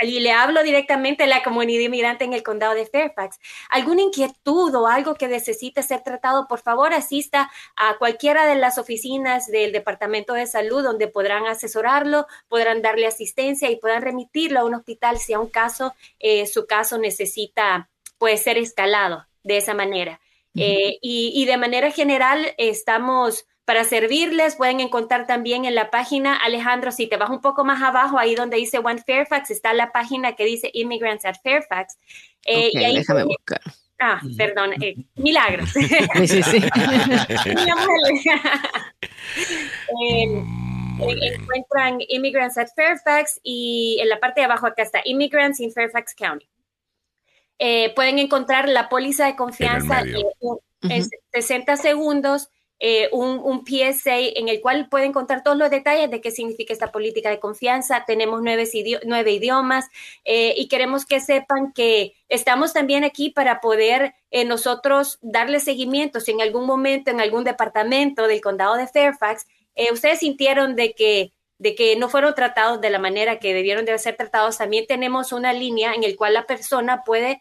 y le hablo directamente a la comunidad inmigrante en el condado de Fairfax. ¿Alguna inquietud o algo que necesite ser tratado? Por favor, asista a cualquiera de las oficinas del Departamento de Salud donde podrán asesorarlo, podrán darle asistencia y podrán remitirlo a un hospital si a un caso, eh, su caso necesita puede ser escalado de esa manera. Eh, y, y de manera general estamos para servirles. Pueden encontrar también en la página, Alejandro, si te vas un poco más abajo, ahí donde dice One Fairfax, está la página que dice Immigrants at Fairfax. Eh, y ahí déjame buscar. Ah, perdón, eh, milagros. Sí, sí, sí. [laughs] [laughs] Eh, encuentran Immigrants at Fairfax y en la parte de abajo acá está Immigrants in Fairfax County. pueden encontrar la póliza de confianza en 60 segundos eh, un, PSA en el cual pueden contar todos los detalles de qué significa esta política de confianza. Tenemos nueve, idiomas eh, y queremos que sepan que estamos también aquí para poder eh, nosotros darle seguimiento. Si en algún momento en algún departamento del condado de Fairfax ustedes sintieron de que de que no fueron tratados de la manera que debieron de ser tratados, también tenemos una línea en el cual la persona puede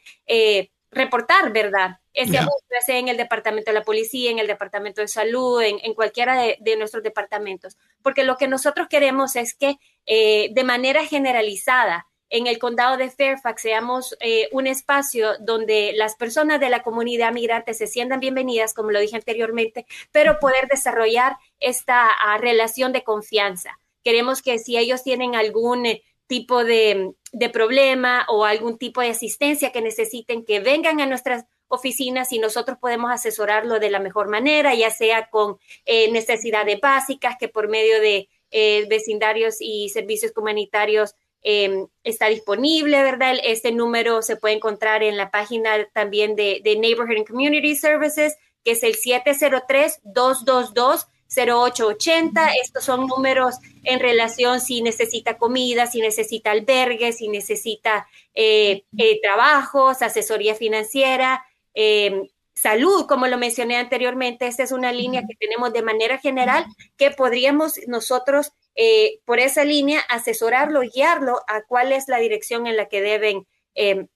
reportar, ¿verdad? Ese abuso, sea en el departamento de la policía, en el departamento de salud, en, cualquiera de, nuestros departamentos. Porque lo que nosotros queremos es que eh, de manera generalizada en el condado de Fairfax seamos eh, un espacio donde las personas de la comunidad migrante se sientan bienvenidas, como lo dije anteriormente, pero poder desarrollar esta ah, relación de confianza. Queremos que si ellos tienen algún tipo de, problema o algún tipo de asistencia que necesiten, que vengan a nuestras oficinas y nosotros podemos asesorarlo de la mejor manera, ya sea con eh, necesidades básicas que por medio de eh, vecindarios y servicios comunitarios em, está disponible, ¿verdad? Este número se puede encontrar en la página también de, Neighborhood and Community Services, que es el 703-222. 0880. Estos son números en relación si necesita comida, si necesita albergue, si necesita eh, eh, trabajos, asesoría financiera, em, salud, como lo mencioné anteriormente. Esta es una línea que tenemos de manera general que podríamos nosotros eh, por esa línea asesorarlo, guiarlo a cuál es la dirección en la que deben em,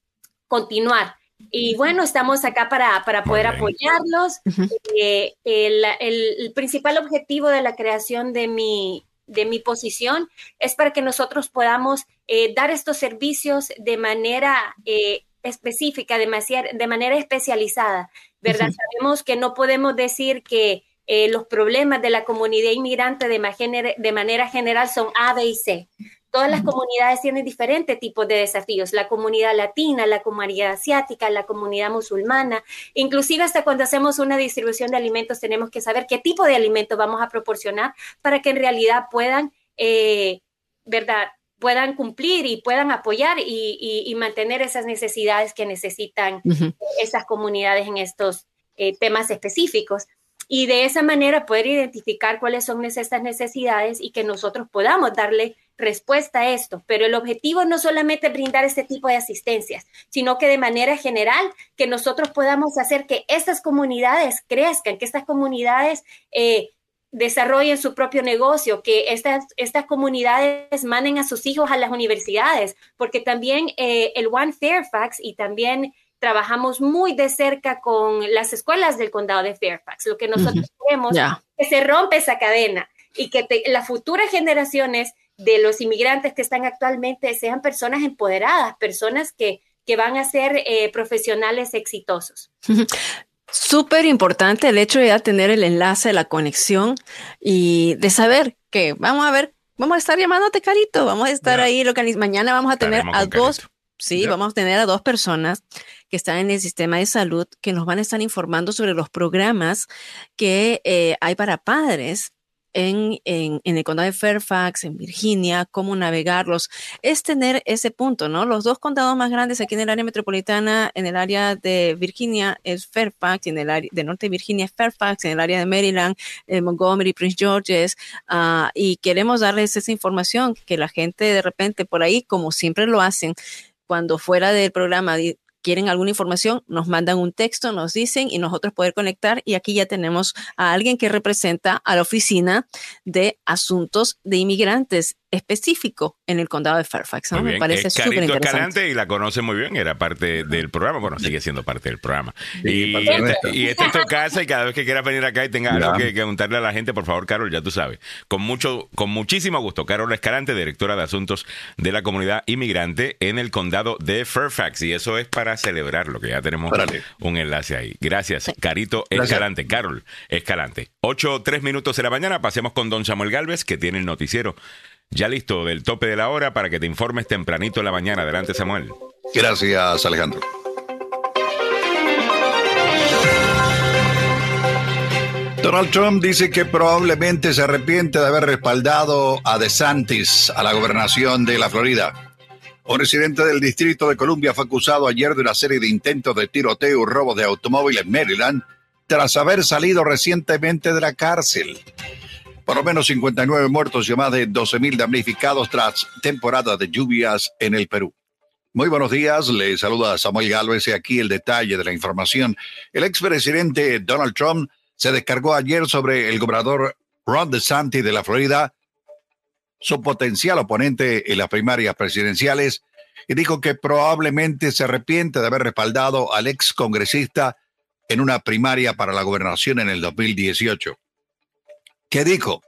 continuar. Y bueno, estamos acá para, poder apoyarlos. Eh, el, principal objetivo de la creación de mi, de mi posición es para que nosotros podamos eh, dar estos servicios de manera específica, de manera especializada, ¿verdad? Sabemos que no podemos decir que eh, los problemas de la comunidad inmigrante de, de manera general son A, B y C. Todas las comunidades tienen diferentes tipos de desafíos, la comunidad latina, la comunidad asiática, la comunidad musulmana, inclusive hasta cuando hacemos una distribución de alimentos tenemos que saber qué tipo de alimentos vamos a proporcionar para que en realidad puedan, eh, ¿verdad? Puedan cumplir y puedan apoyar y, mantener esas necesidades que necesitan esas comunidades en estos eh, temas específicos y de esa manera poder identificar cuáles son esas necesidades y que nosotros podamos darle respuesta a esto. Pero el objetivo no solamente brindar este tipo de asistencias, sino que de manera general que nosotros podamos hacer que estas comunidades crezcan, que estas comunidades eh, desarrollen su propio negocio, que estas, estas comunidades manden a sus hijos a las universidades, porque también eh, el One Fairfax y también trabajamos muy de cerca con las escuelas del condado de Fairfax. Lo que nosotros queremos es que se rompe esa cadena y que las futuras generaciones de los inmigrantes que están actualmente sean personas empoderadas, personas que, que van a ser eh, profesionales exitosos. [laughs] Súper importante el hecho de ya tener el enlace, la conexión y de saber que vamos a ver, vamos a estar llamándote Carito, vamos a estar ahí localiz Mañana vamos a tener a dos, sí, vamos a tener a dos personas que están en el sistema de salud que nos van a estar informando sobre los programas que eh, hay para padres en, en, el condado de Fairfax, en Virginia, cómo navegarlos, es tener ese punto, ¿no? Los dos condados más grandes aquí en el área metropolitana, en el área de Virginia es Fairfax, en el área de norte de Virginia es Fairfax, en el área de Maryland, eh, Montgomery, Prince George's, uh, y queremos darles esa información que la gente de repente por ahí, como siempre lo hacen, cuando fuera del programa quieren alguna información, nos mandan un texto, nos dicen y nosotros poder conectar. Y aquí ya tenemos a alguien que representa a la oficina de asuntos de inmigrantes específico en el condado de Fairfax. Me parece súper interesante. Escalante y la conoce muy bien, era parte del programa, bueno, sigue siendo parte del programa. y, esta es tu casa y cada vez que quieras venir acá y tenga algo que, preguntarle a la gente, por favor, Carol, ya tú sabes. Con mucho, con muchísimo gusto, Carol Escalante, directora de Asuntos de la Comunidad Inmigrante en el condado de Fairfax. Y eso es para celebrarlo, que ya tenemos un enlace ahí. Gracias, Carito Escalante. Carol Escalante. Ocho, tres minutos de la mañana, pasemos con don Samuel Galvez, que tiene el noticiero ya listo del tope de la hora para que te informes tempranito en la mañana. Adelante, Samuel. Gracias, Alejandro. Donald Trump dice que probablemente se arrepiente de haber respaldado a DeSantis a la gobernación de la Florida. Un residente del Distrito de Columbia fue acusado ayer de una serie de intentos de tiroteo y robo de automóviles en Maryland tras haber salido recientemente de la cárcel. Por lo menos 59 muertos y más de 12.000 damnificados tras temporada de lluvias en el Perú. Muy buenos días, le saluda Samuel Galvez y aquí el detalle de la información. El expresidente Donald Trump se descargó ayer sobre el gobernador Ron DeSantis de la Florida, su potencial oponente en las primarias presidenciales, y dijo que probablemente se arrepiente de haber respaldado al ex congresista en una primaria para la gobernación en el 2018. ¿Qué dijo?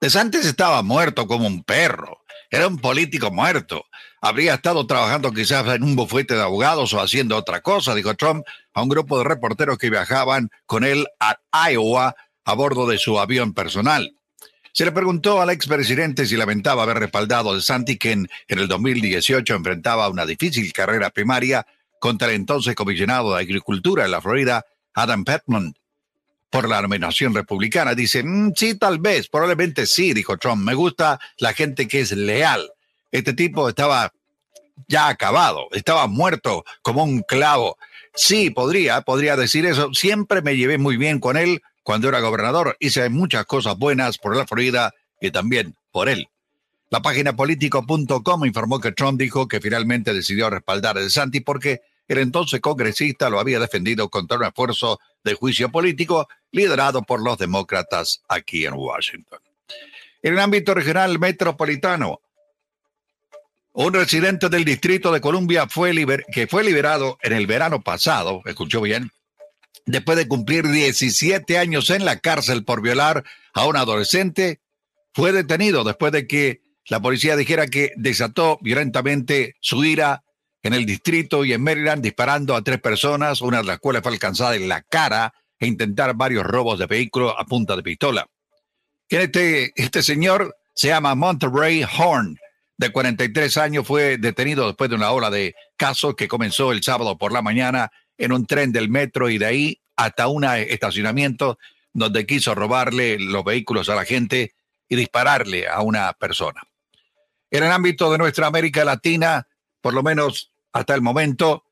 DeSantis estaba muerto como un perro. Era un político muerto. Habría estado trabajando quizás en un bufete de abogados o haciendo otra cosa, dijo Trump a un grupo de reporteros que viajaban con él a Iowa a bordo de su avión personal. Se le preguntó al expresidente si lamentaba haber respaldado a DeSantis, que en, en el 2018 enfrentaba una difícil carrera primaria contra el entonces comisionado de Agricultura de la Florida, Adam Petman por la nominación republicana. Dice, mm, sí, tal vez, probablemente sí, dijo Trump. Me gusta la gente que es leal. Este tipo estaba ya acabado, estaba muerto como un clavo. Sí, podría, podría decir eso. Siempre me llevé muy bien con él cuando era gobernador. Hice muchas cosas buenas por la Florida y también por él. La página político.com informó que Trump dijo que finalmente decidió respaldar a Santi porque el entonces congresista lo había defendido contra un esfuerzo de juicio político liderado por los demócratas aquí en Washington. En el ámbito regional metropolitano, un residente del Distrito de Columbia fue que fue liberado en el verano pasado, escuchó bien, después de cumplir 17 años en la cárcel por violar a un adolescente, fue detenido después de que la policía dijera que desató violentamente su ira en el distrito y en Maryland disparando a tres personas, una de las cuales fue alcanzada en la cara e intentar varios robos de vehículos a punta de pistola. Este, este señor se llama Monterey Horn, de 43 años, fue detenido después de una ola de casos que comenzó el sábado por la mañana en un tren del metro y de ahí hasta un estacionamiento donde quiso robarle los vehículos a la gente y dispararle a una persona. En el ámbito de nuestra América Latina, por lo menos hasta el momento,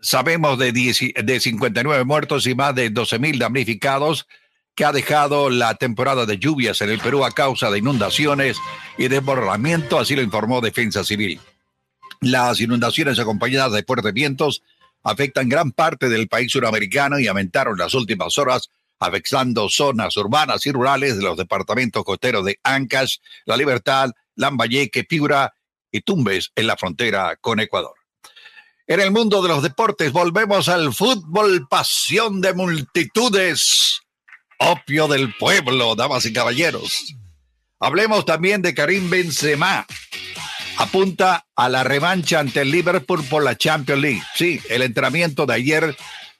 sabemos de, de 59 muertos y más de 12 mil damnificados que ha dejado la temporada de lluvias en el Perú a causa de inundaciones y desbordamiento, así lo informó Defensa Civil. Las inundaciones acompañadas de fuertes vientos afectan gran parte del país suramericano y aumentaron las últimas horas, afectando zonas urbanas y rurales de los departamentos costeros de Ancash, La Libertad, Lambayeque, Piura y Tumbes en la frontera con Ecuador. En el mundo de los deportes volvemos al fútbol, pasión de multitudes opio del pueblo, damas y caballeros. Hablemos también de Karim Benzema. Apunta a la revancha ante el Liverpool por la Champions League. Sí, el entrenamiento de ayer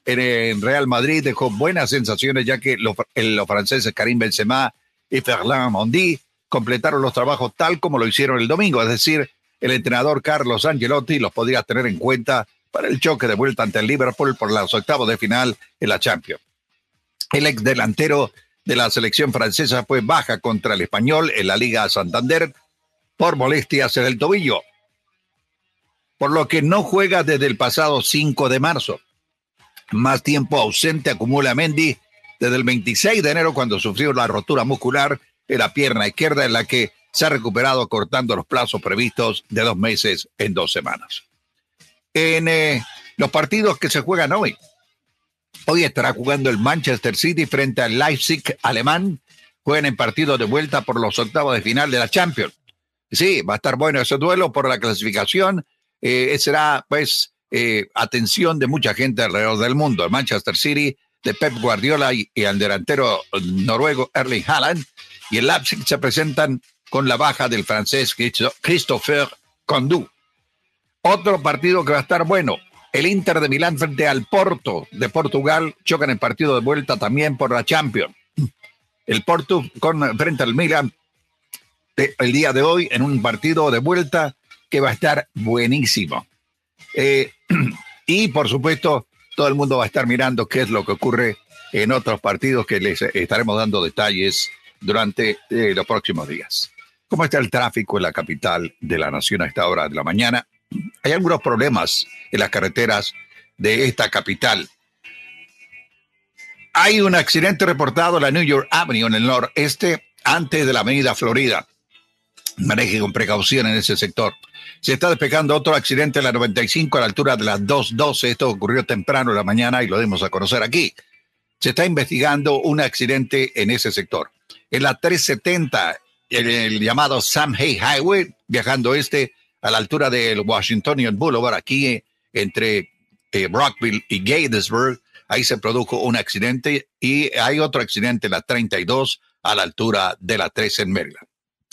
en Real Madrid dejó buenas sensaciones ya que los, franceses Karim Benzema y Ferland Mondi completaron los trabajos tal como lo hicieron el domingo, es decir, el entrenador Carlos Angelotti los podría tener en cuenta para el choque de vuelta ante el Liverpool por los octavos de final en la Champions. El ex delantero de la selección francesa fue baja contra el español en la Liga Santander por molestias en el tobillo, por lo que no juega desde el pasado 5 de marzo. Más tiempo ausente acumula Mendy desde el 26 de enero cuando sufrió la rotura muscular en la pierna izquierda en la que se ha recuperado cortando los plazos previstos de dos meses en dos semanas. En eh, los partidos que se juegan hoy, Hoy estará jugando el Manchester City frente al Leipzig alemán. Juegan en partido de vuelta por los octavos de final de la Champions. Sí, va a estar bueno ese duelo por la clasificación. Eh, será, pues, eh, atención de mucha gente alrededor del mundo. El Manchester City de Pep Guardiola y, el delantero noruego Erling Haaland y el Leipzig se presentan con la baja del francés Christopher Condu. Otro partido que va a estar bueno, el Inter de Milán frente al Porto de Portugal chocan en partido de vuelta también por la Champions. El Porto con, frente al Milan el día de hoy en un partido de vuelta que va a estar buenísimo. Eh, [clears throat] y por supuesto, todo el mundo va a estar mirando qué es lo que ocurre en otros partidos que les estaremos dando detalles durante eh, los próximos días. ¿Cómo está el tráfico en la capital de la nación a esta hora de la mañana? Hay algunos problemas en las carreteras de esta capital. Hay un accidente reportado en la New York Avenue en el noreste antes de la avenida Florida. Maneje con precaución en ese sector. Se está despejando otro accidente en la 95 a la altura de las 2.12. Esto ocurrió temprano en la mañana y lo dimos a conocer aquí. Se está investigando un accidente en ese sector. En la 370, el, el llamado Sam Hay Highway, viajando este, a la altura del Washingtonian Boulevard, aquí entre eh, Brockville y Gatesburg. Ahí se produjo un accidente y hay otro accidente en la 32 a la altura de la 3 en Maryland.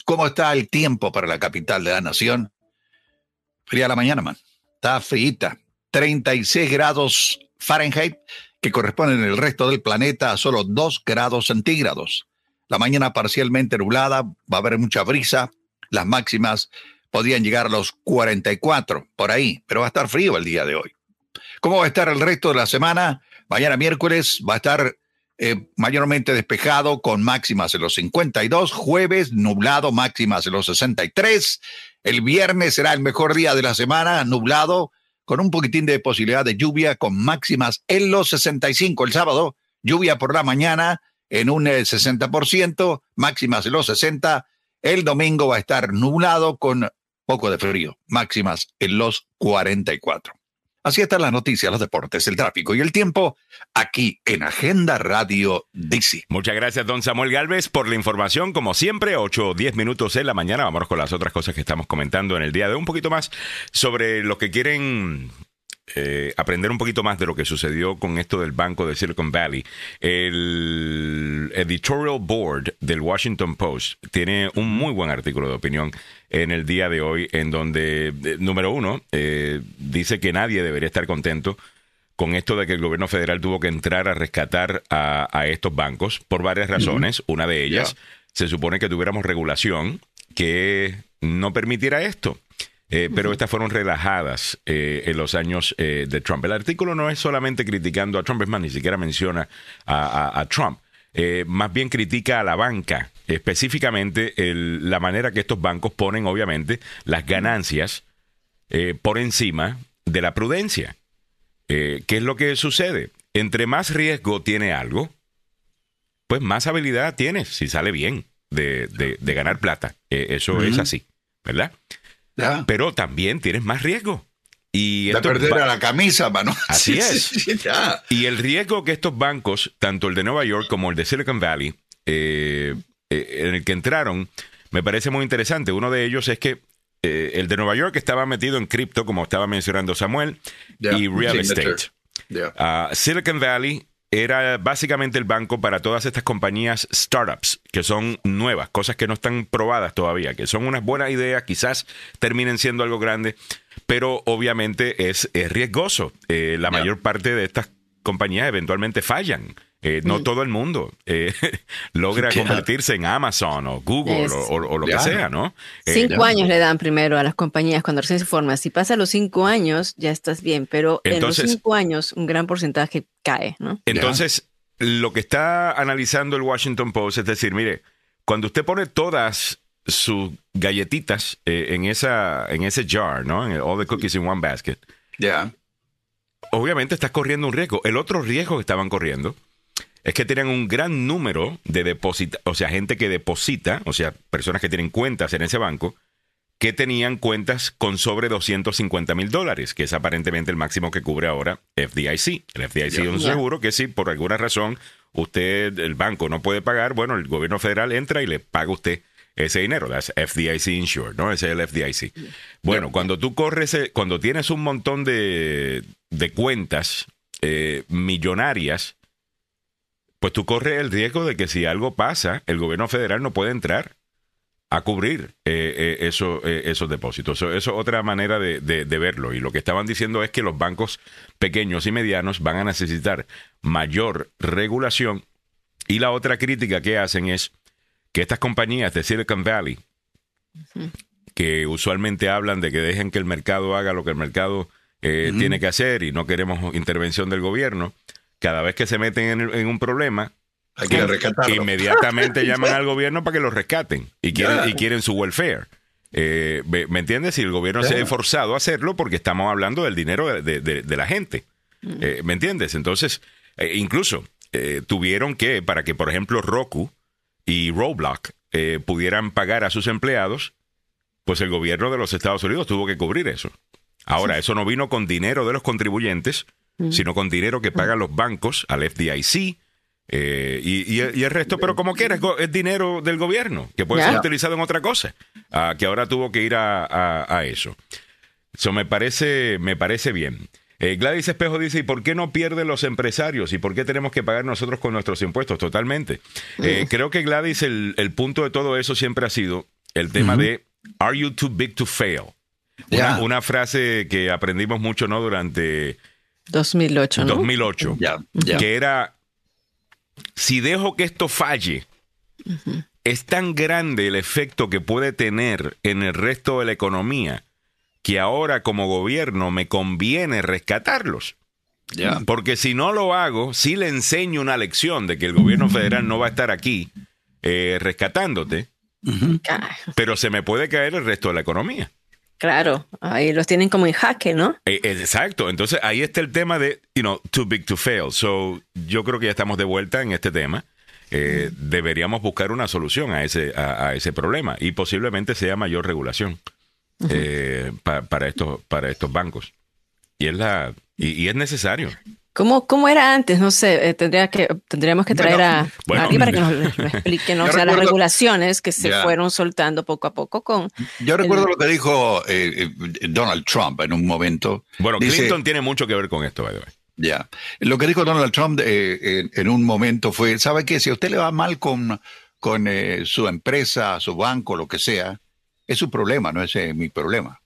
¿Cómo está el tiempo para la capital de la nación? Fría la mañana, man. Está fríita. 36 grados Fahrenheit, que corresponden en el resto del planeta a solo 2 grados centígrados. La mañana parcialmente nublada, va a haber mucha brisa. Las máximas podían llegar a los 44 por ahí, pero va a estar frío el día de hoy. ¿Cómo va a estar el resto de la semana? Mañana miércoles va a estar eh, mayormente despejado con máximas en los 52, jueves nublado, máximas en los 63, el viernes será el mejor día de la semana, nublado, con un poquitín de posibilidad de lluvia con máximas en los 65, el sábado lluvia por la mañana en un 60%, eh, máximas en los 60, el domingo va a estar nublado con poco de frío, máximas en los 44. Así están las noticias, los deportes, el tráfico y el tiempo aquí en Agenda Radio DC. Muchas gracias, don Samuel Galvez, por la información. Como siempre, 8 o 10 minutos en la mañana. Vamos con las otras cosas que estamos comentando en el día de un poquito más sobre lo que quieren eh, aprender un poquito más de lo que sucedió con esto del banco de Silicon Valley, el editorial board del Washington Post tiene un muy buen artículo de opinión en el día de hoy, en donde, eh, número uno, eh, dice que nadie debería estar contento con esto de que el gobierno federal tuvo que entrar a rescatar a, estos bancos por varias razones. Una de ellas, se supone que tuviéramos regulación que no permitiera esto. Eh, pero estas fueron relajadas eh, en los años eh, de Trump. El artículo no es solamente criticando a Trump, es más, ni siquiera menciona a, Trump. más bien critica a la banca, específicamente la manera que estos bancos ponen, obviamente, las ganancias por encima de la prudencia. ¿Qué es lo que sucede? Entre más riesgo tiene algo, pues más habilidad tienes, si sale bien, de, ganar plata. eso es así, ¿verdad? Pero también tienes más riesgo. Y de perder a la camisa, mano. [laughs] Así es. y el riesgo que estos bancos, tanto el de Nueva York como el de Silicon Valley, eh, eh, en el que entraron, me parece muy interesante. Uno de ellos es que eh, el de Nueva York estaba metido en cripto, como estaba mencionando Samuel, y real estate. Ah, Silicon Valley era básicamente el banco para todas estas compañías startups, que son nuevas, cosas que no están probadas todavía, que son unas buenas ideas, quizás terminen siendo algo grande, pero obviamente es, riesgoso. Eh, la mayor parte de estas compañías eventualmente fallan. Eh, no mm. todo el mundo eh, [laughs] logra convertirse en Amazon o Google o, lo que sea, ¿no? Eh, cinco años le dan primero a las compañías cuando recién se forman. Si pasa los cinco años, ya estás bien, pero en los cinco años un gran porcentaje cae, ¿no? Entonces, lo que está analizando el Washington Post es decir, mire, cuando usted pone todas sus galletitas en, esa, en ese jar, ¿no? En all the cookies in one basket. Ya. Obviamente estás corriendo un riesgo. El otro riesgo que estaban corriendo es que tenían un gran número de deposita, o sea, gente que deposita, o sea, personas que tienen cuentas en ese banco, que tenían cuentas con sobre 250 mil dólares, que es aparentemente el máximo que cubre ahora FDIC. El FDIC es un seguro que si por alguna razón usted, el banco no puede pagar, bueno, el gobierno federal entra y le paga a usted ese dinero. That's FDIC insured, ¿no? Ese es el FDIC. Bueno, cuando tú corres, cuando tienes un montón de, de cuentas eh, millonarias, pues tú corres el riesgo de que si algo pasa, el gobierno federal no puede entrar a cubrir eh, eh, eh, esos depósitos. Eso, es otra manera de, verlo. Y lo que estaban diciendo es que los bancos pequeños y medianos van a necesitar mayor regulación. Y la otra crítica que hacen es que estas compañías de Silicon Valley, que usualmente hablan de que dejen que el mercado haga lo que el mercado tiene que hacer y no queremos intervención del gobierno, cada vez que se meten en, un problema, hay que inmediatamente [laughs] llaman al gobierno para que lo rescaten y quieren, y quieren su welfare. Eh, ¿Me entiendes? Si el gobierno se ha forzado a hacerlo porque estamos hablando del dinero de, la gente. Mm. Eh, ¿Me entiendes? Entonces, eh, incluso tuvieron que, para que, por ejemplo, Roku y Roblox pudieran pagar a sus empleados, pues el gobierno de los Estados Unidos tuvo que cubrir eso. Ahora, eso no vino con dinero de los contribuyentes, sino con dinero que pagan los bancos al FDIC. Eh, y, el resto, pero como quieras, es dinero del gobierno, que puede ser utilizado en otra cosa, que ahora tuvo que ir a, eso. Eso me parece, me parece bien. Eh, Gladys Espejo dice, ¿y por qué no pierden los empresarios? ¿Y por qué tenemos que pagar nosotros con nuestros impuestos? Totalmente. Eh, creo que Gladys, el, punto de todo eso siempre ha sido el tema de, ¿Are you too big to fail? Una, una, frase que aprendimos mucho, ¿no? Durante 2008, ¿no? 2008. Que era, si dejo que esto falle, es tan grande el efecto que puede tener en el resto de la economía que ahora como gobierno me conviene rescatarlos. Porque si no lo hago, si le enseño una lección de que el gobierno federal no va a estar aquí eh, rescatándote, pero se me puede caer el resto de la economía. Claro, ahí los tienen como en jaque, ¿no? Eh, exacto, entonces ahí está el tema de, you know, too big to fail. So, yo creo que ya estamos de vuelta en este tema. Eh, deberíamos buscar una solución a ese, a, ese problema y posiblemente sea mayor regulación eh, para, estos, para estos bancos. Y es, la, y, es necesario. ¿Cómo, ¿Cómo era antes? No sé, eh, tendría que, tendríamos que traer a, aquí para que nos [laughs] lo expliquen, o sea, las regulaciones que se fueron soltando poco a poco con... Yo recuerdo lo que dijo eh, eh, Donald Trump en un momento. Bueno, Clinton tiene mucho que ver con esto, by Ya. Lo que dijo Donald Trump en, un momento fue, ¿sabe qué? Si a usted le va mal con, con su empresa, su banco, lo que sea, es su problema, no es mi problema.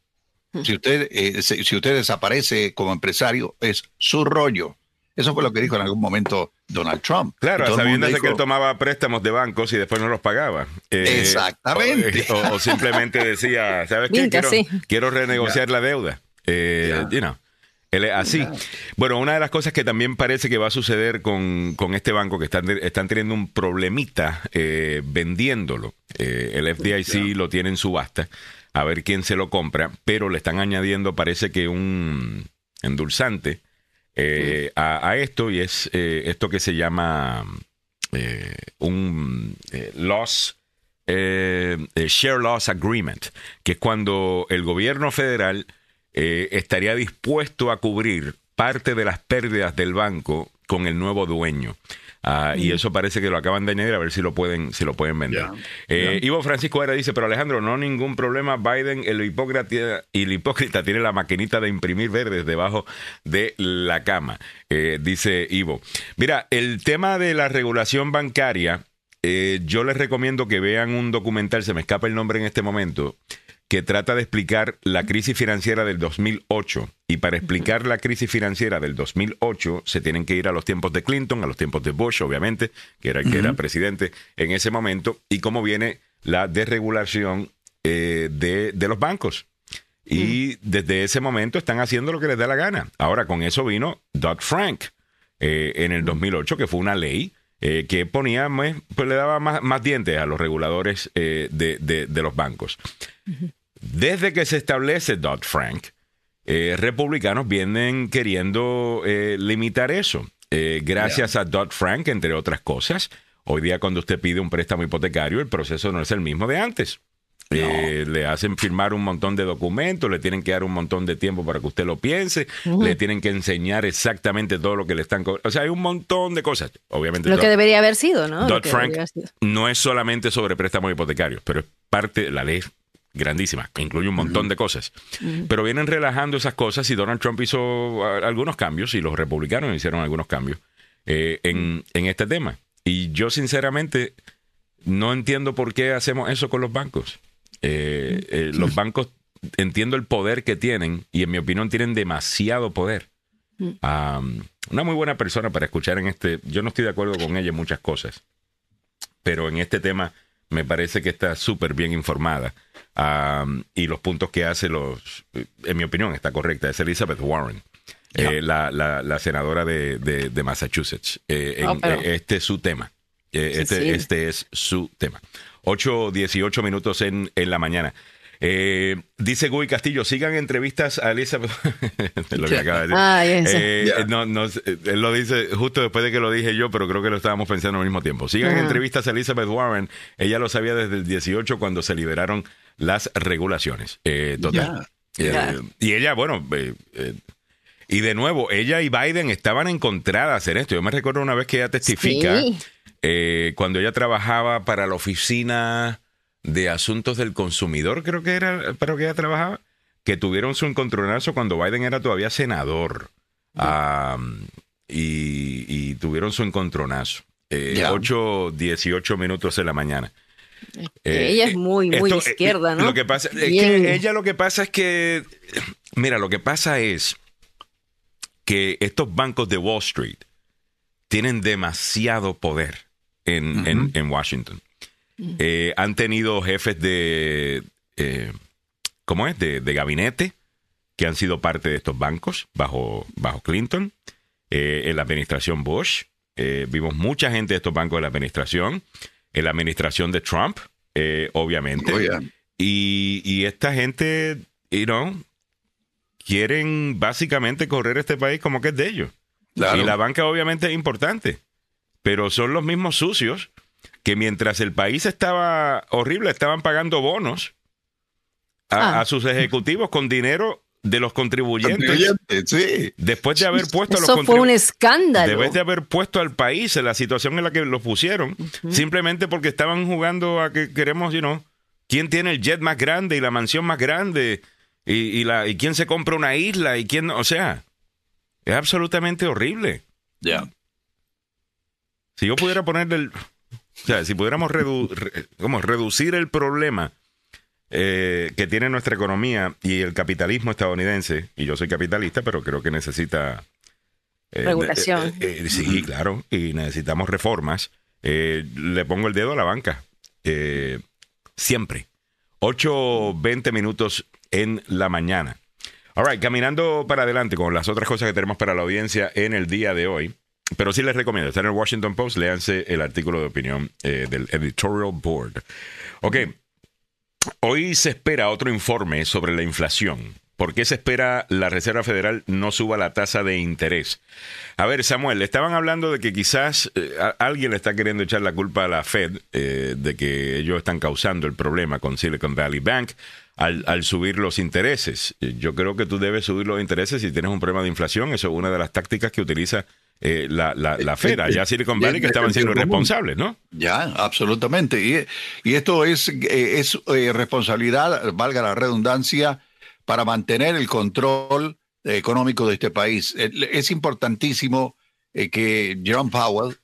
Si usted, si usted desaparece como empresario, es su rollo. Eso fue lo que dijo en algún momento Donald Trump. Claro, sabiéndose que él tomaba préstamos de bancos y después no los pagaba. Eh, exactamente. O, simplemente decía, ¿sabes qué? Quiero, renegociar la deuda. Eh, así. Bueno, una de las cosas que también parece que va a suceder con, este banco, que están, están teniendo un problemita eh, vendiéndolo. el FDIC lo tiene en subasta, a ver quién se lo compra, pero le están añadiendo, parece que un endulzante eh, a, esto y es eh, esto que se llama eh, un loss, share loss agreement, que es cuando el gobierno federal estaría dispuesto a cubrir parte de las pérdidas del banco con el nuevo dueño. Ah, y eso parece que lo acaban de añadir a ver si lo pueden, si lo pueden vender. Eh, Ivo Francisco era dice, pero Alejandro, no ningún problema. Biden, el hipócrita, y el hipócrita tiene la maquinita de imprimir verdes debajo de la cama, eh, dice Ivo. Mira, el tema de la regulación bancaria, eh, yo les recomiendo que vean un documental, se me escapa el nombre en este momento, que trata de explicar la crisis financiera del 2008. Y para explicar la crisis financiera del 2008 se tienen que ir a los tiempos de Clinton, a los tiempos de Bush, obviamente, que era el que era presidente en ese momento, y cómo viene la desregulación eh, de, los bancos. Y desde ese momento están haciendo lo que les da la gana. Ahora, con eso vino Dodd-Frank eh, en el 2008, que fue una ley eh, que ponía, pues, le daba más, dientes a los reguladores de, de, los bancos. Desde que se establece Dodd-Frank, eh, republicanos vienen queriendo eh, limitar eso. Eh, gracias a Dodd-Frank, entre otras cosas, hoy día cuando usted pide un préstamo hipotecario, el proceso no es el mismo de antes. le hacen firmar un montón de documentos, le tienen que dar un montón de tiempo para que usted lo piense, le tienen que enseñar exactamente todo lo que le están O sea, hay un montón de cosas. Obviamente. Lo que debería haber sido, ¿no? Dodd-Frank no es solamente sobre préstamos hipotecarios, pero es parte, la ley grandísima, que incluye un montón de cosas. Pero vienen relajando esas cosas y Donald Trump hizo algunos cambios y los republicanos hicieron algunos cambios eh, en, este tema. Y yo sinceramente no entiendo por qué hacemos eso con los bancos. Eh, eh, los bancos entiendo el poder que tienen y en mi opinión tienen demasiado poder. una muy buena persona para escuchar en este, yo no estoy de acuerdo con ella en muchas cosas, pero en este tema me parece que está súper bien informada y los puntos que hace los, en mi opinión, está correcta. Es Elizabeth Warren, eh, la, la, senadora de, de, Massachusetts. Eh, oh, eh, este es su tema. este, este es su tema. 8, 18 minutos en, en la mañana. Eh, dice Guy Castillo, sigan entrevistas a Elizabeth. [laughs] lo que acaba de decir. Ah, eh, no, no, él lo dice justo después de que lo dije yo, pero creo que lo estábamos pensando al mismo tiempo. Sigan entrevistas a Elizabeth Warren. Ella lo sabía desde el 18 cuando se liberaron las regulaciones. Eh, total. y ella, bueno, y de nuevo, ella y Biden estaban encontradas en esto. Yo me recuerdo una vez que ella testifica cuando ella trabajaba para la oficina de Asuntos del Consumidor, creo que era, pero que ella trabajaba, que tuvieron su encontronazo cuando Biden era todavía senador. y, tuvieron su encontronazo. Eh, 8, 18 minutos en la mañana. Eh, ella es muy, muy izquierda, ¿no? Lo que pasa es que ella lo que pasa es que, mira, lo que pasa es que estos bancos de Wall Street tienen demasiado poder en, en Washington. Eh, han tenido jefes de, eh, ¿cómo es? De, gabinete que han sido parte de estos bancos bajo, bajo Clinton, eh, en la administración Bush. vimos mucha gente de estos bancos de la administración, en la administración de Trump, obviamente. Oh, y, esta gente, you know, quieren básicamente correr este país como que es de ellos. Y la banca obviamente es importante, pero son los mismos sucios que mientras el país estaba horrible, estaban pagando bonos a, ah. sus ejecutivos con dinero de los contribuyentes. sí. Después de haber puesto Eso los fue un escándalo. Después de haber puesto al país en la situación en la que lo pusieron, simplemente porque estaban jugando a que queremos, you know, quién tiene el jet más grande y la mansión más grande y, y la, y quién se compra una isla y quién, o sea, es absolutamente horrible. Ya. Si yo pudiera ponerle el, o sea, si pudiéramos redu- reducir el problema eh, que tiene nuestra economía y el capitalismo estadounidense, y yo soy capitalista, pero creo que necesita... eh, Regulación. eh, sí, claro, y necesitamos reformas. Eh, le pongo el dedo a la banca. Eh, siempre. 8, 20 minutos en la mañana. All right, caminando para adelante con las otras cosas que tenemos para la audiencia en el día de hoy. Pero sí les recomiendo, está en el Washington Post, léanse el artículo de opinión eh, del Editorial Board. Ok, hoy se espera otro informe sobre la inflación. ¿Por qué se espera la Reserva Federal no suba la tasa de interés? A ver, Samuel, estaban hablando de que quizás eh, alguien le está queriendo echar la culpa a la Fed eh, de que ellos están causando el problema con Silicon Valley Bank al, al subir los intereses. Yo creo que tú debes subir los intereses si tienes un problema de inflación. Eso es una de las tácticas que utiliza eh, la, la, la Fed. Allá Silicon Valley que estaban siendo irresponsables, ¿no? Ya, absolutamente. Y, y esto es, eh, es eh, responsabilidad, valga la redundancia, para mantener el control eh, económico de este país. Eh, Es importantísimo eh, que Jerome Powell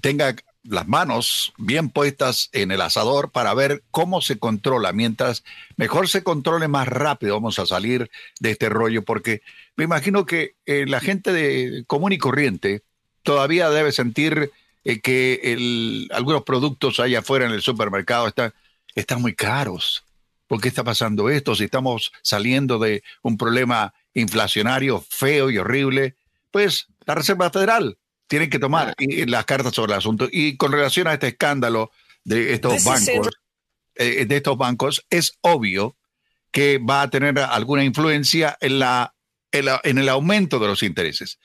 tenga las manos bien puestas en el asador para ver cómo se controla. Mientras mejor se controle, más rápido vamos a salir de este rollo, porque me imagino que eh, la gente de común y corriente todavía debe sentir eh, que el- algunos productos allá afuera en el supermercado están, están muy caros. ¿Por qué está pasando esto? Si estamos saliendo de un problema inflacionario feo y horrible, pues la Reserva Federal tiene que tomar y- y las cartas sobre el asunto. Y con relación a este escándalo de estos bancos, eh, de estos bancos, es obvio que va a tener alguna influencia en, la, en, la- en el aumento de los intereses.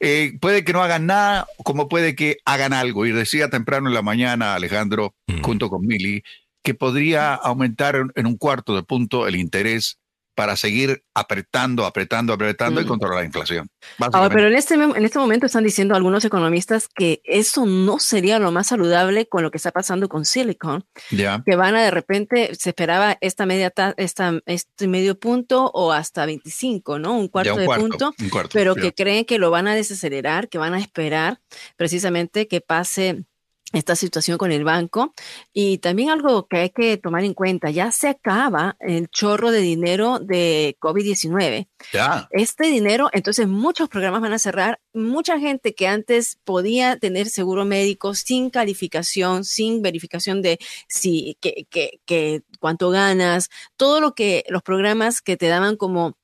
Eh, puede que no hagan nada, como puede que hagan algo. Y decía temprano en la mañana, Alejandro, Mm. junto con Mili, que podría aumentar en, en un cuarto de punto el interés para seguir apretando, apretando, apretando y controlar la inflación. Ahora, pero en este, en este momento están diciendo algunos economistas que eso no sería lo más saludable con lo que está pasando con Silicon, ya. que van a de repente, se esperaba esta media ta- esta, este medio punto o hasta 25, ¿no? Un cuarto un de cuarto, punto, un cuarto, pero que creen que lo van a desacelerar, que van a esperar precisamente que pase esta situación con el banco. Y también algo que hay que tomar en cuenta, ya se acaba el chorro de dinero de COVID-19 Ya. este dinero, entonces muchos programas van a cerrar. Mucha gente que antes podía tener seguro médico sin calificación, sin verificación de si, que, que, que cuánto ganas, todo lo que los programas que te daban como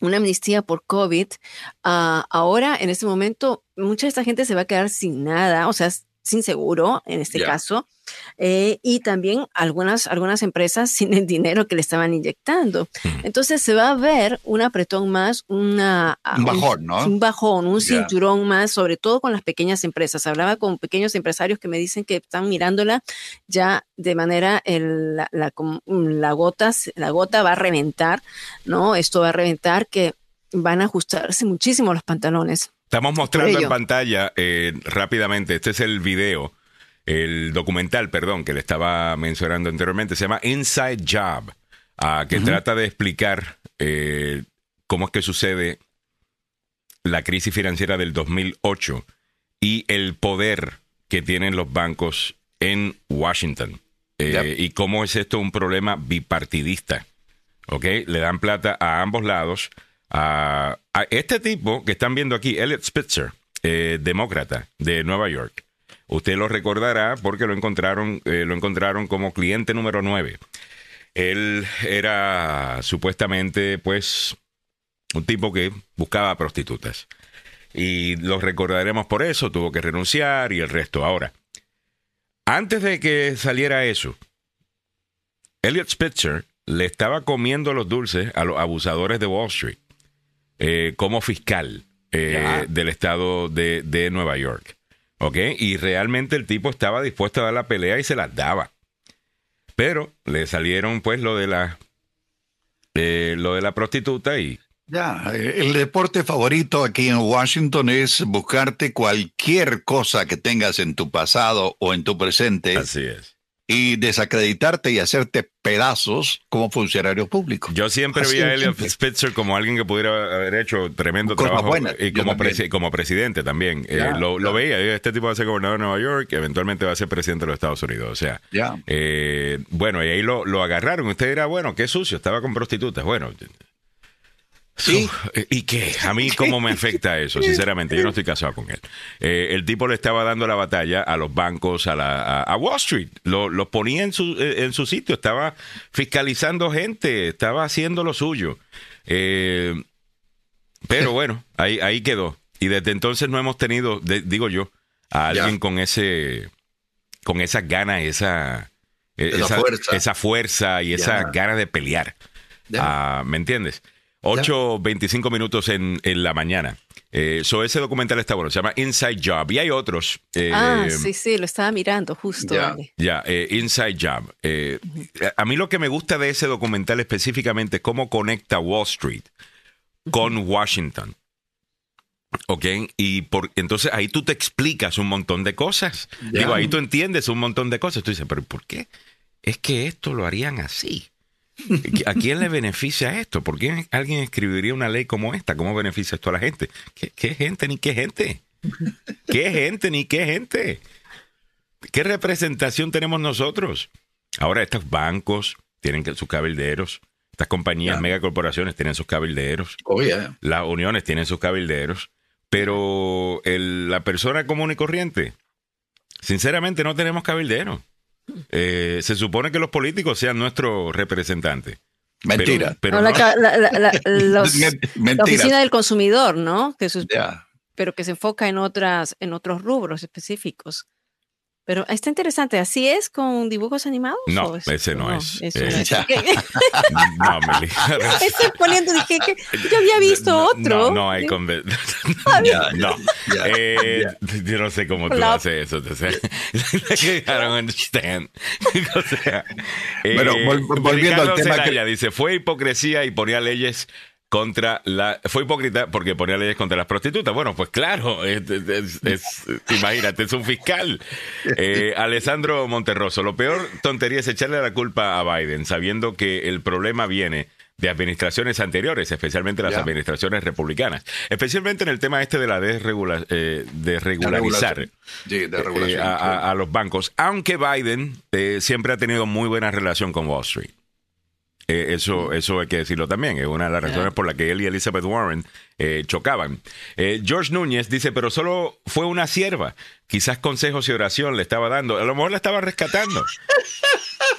una amnistía por COVID, ah, ahora en este momento mucha de esta gente se va a quedar sin nada, o sea, sin seguro en este caso, eh, y también algunas, algunas empresas [laughs] sin el dinero que le estaban inyectando. Entonces se va a ver un apretón más, una, Un bajón, ¿no? Un bajón, un cinturón más, sobre todo con las pequeñas empresas. Hablaba con pequeños empresarios que me dicen que están mirándola ya de manera, el- la, la, gota, la gota va a reventar, ¿no? Esto va a reventar que van a ajustarse muchísimo los pantalones. Estamos mostrando en pantalla eh, rápidamente, este es el video, el documental, perdón, que le estaba mencionando anteriormente, se llama Inside Job, ah, que trata de explicar eh, cómo es que sucede la crisis financiera del 2008 y el poder que tienen los bancos en Washington. Eh. Y cómo es esto un problema bipartidista. ¿Ok? Le dan plata a ambos lados. A, este tipo que están viendo aquí, Elliot Spitzer, eh, demócrata de Nueva York. Usted lo recordará porque lo encontraron, eh, lo encontraron como cliente número 9. Él era supuestamente, pues, un tipo que buscaba prostitutas. Y lo recordaremos por eso, tuvo que renunciar y el resto. Ahora, antes de que saliera eso, Elliot Spitzer le estaba comiendo los dulces a los abusadores de Wall Street eh, como fiscal eh, del estado de, de Nueva York. ¿Ok? Y realmente el tipo estaba dispuesto a dar la pelea y se las daba. Pero le salieron pues lo de la eh, lo de la prostituta y... Ya, el deporte favorito aquí en Washington es buscarte cualquier cosa que tengas en tu pasado o en tu presente. Así es y desacreditarte y hacerte pedazos como funcionario público. Yo siempre vi a Elliot Spitzer como alguien que pudiera haber hecho tremendo trabajo y como, como presidente también. Eh, lo, veía, este tipo va a ser gobernador de Nueva York, eventualmente va a ser presidente de los Estados Unidos. O sea, eh, bueno, y ahí lo, lo agarraron. Usted dirá, bueno, qué sucio, estaba con prostitutas. Bueno, Sí. ¿Y qué? A mí, ¿cómo me afecta eso? Sinceramente, yo no estoy casado con él. Eh, el tipo le estaba dando la batalla a los bancos, a, la, a, Wall Street. Lo, ponía en su, eh, en su sitio, estaba fiscalizando gente, estaba haciendo lo suyo. Eh, pero bueno, ahí, ahí quedó. Y desde entonces no hemos tenido, digo yo, a alguien con ese con esa gana, esa, esa, fuerza. esa fuerza y esa gana de pelear. Ah, ¿Me entiendes? 8.25 minutos en, en, la mañana. Eh, ese documental está bueno, se llama Inside Job. Y hay otros. Eh, ah, sí, sí, lo estaba mirando justo. Ya, eh, Inside Job. Eh, a mí lo que me gusta de ese documental específicamente es cómo conecta Wall Street con Washington. ¿Ok? Y por, entonces ahí tú te explicas un montón de cosas. Digo, ahí tú entiendes un montón de cosas. Tú dices, pero ¿por qué? Es que esto lo harían así. ¿A quién le beneficia esto? ¿Por qué alguien escribiría una ley como esta? ¿Cómo beneficia esto a la gente? ¿Qué, gente ni qué gente? ¿Qué gente ni qué gente? ¿Qué representación tenemos nosotros? Ahora estos bancos tienen sus cabilderos, estas compañías, megacorporaciones tienen sus cabilderos, oh, las uniones tienen sus cabilderos, pero la persona común y corriente, sinceramente no tenemos cabilderos. Eh, se supone que los políticos sean nuestros representantes. Mentira. Pero, la, oficina del consumidor, ¿no? Que Pero que se enfoca en otras, en otros rubros específicos. Pero está interesante. ¿Así es con dibujos animados? No, ese no, es. Eso eh, no, [laughs] [laughs] me [laughs] Estoy poniendo, dije que yo había visto otro. No, no hay con. no. Eh, yo no sé cómo tú haces eso. O sea, I don't understand. o sea, bueno, volviendo al tema. que... dice: fue hipocresía y ponía leyes contra la... Fue hipócrita porque ponía leyes contra las prostitutas. Bueno, pues claro, es, imagínate, es un fiscal. Eh, Alessandro Monterroso, lo peor tontería es echarle la culpa a Biden, sabiendo que el problema viene de administraciones anteriores, especialmente las administraciones republicanas, especialmente en el tema este de la desregula, eh, de regularizar eh, a, los bancos, aunque Biden siempre ha tenido muy buena relación con Wall Street. Eh, eso, eso hay que decirlo también. Es una de las razones por las que él y Elizabeth Warren eh, chocaban. Eh, George Núñez dice, pero solo fue una sierva. Quizás consejos y oración le estaba dando. A lo mejor la estaba rescatando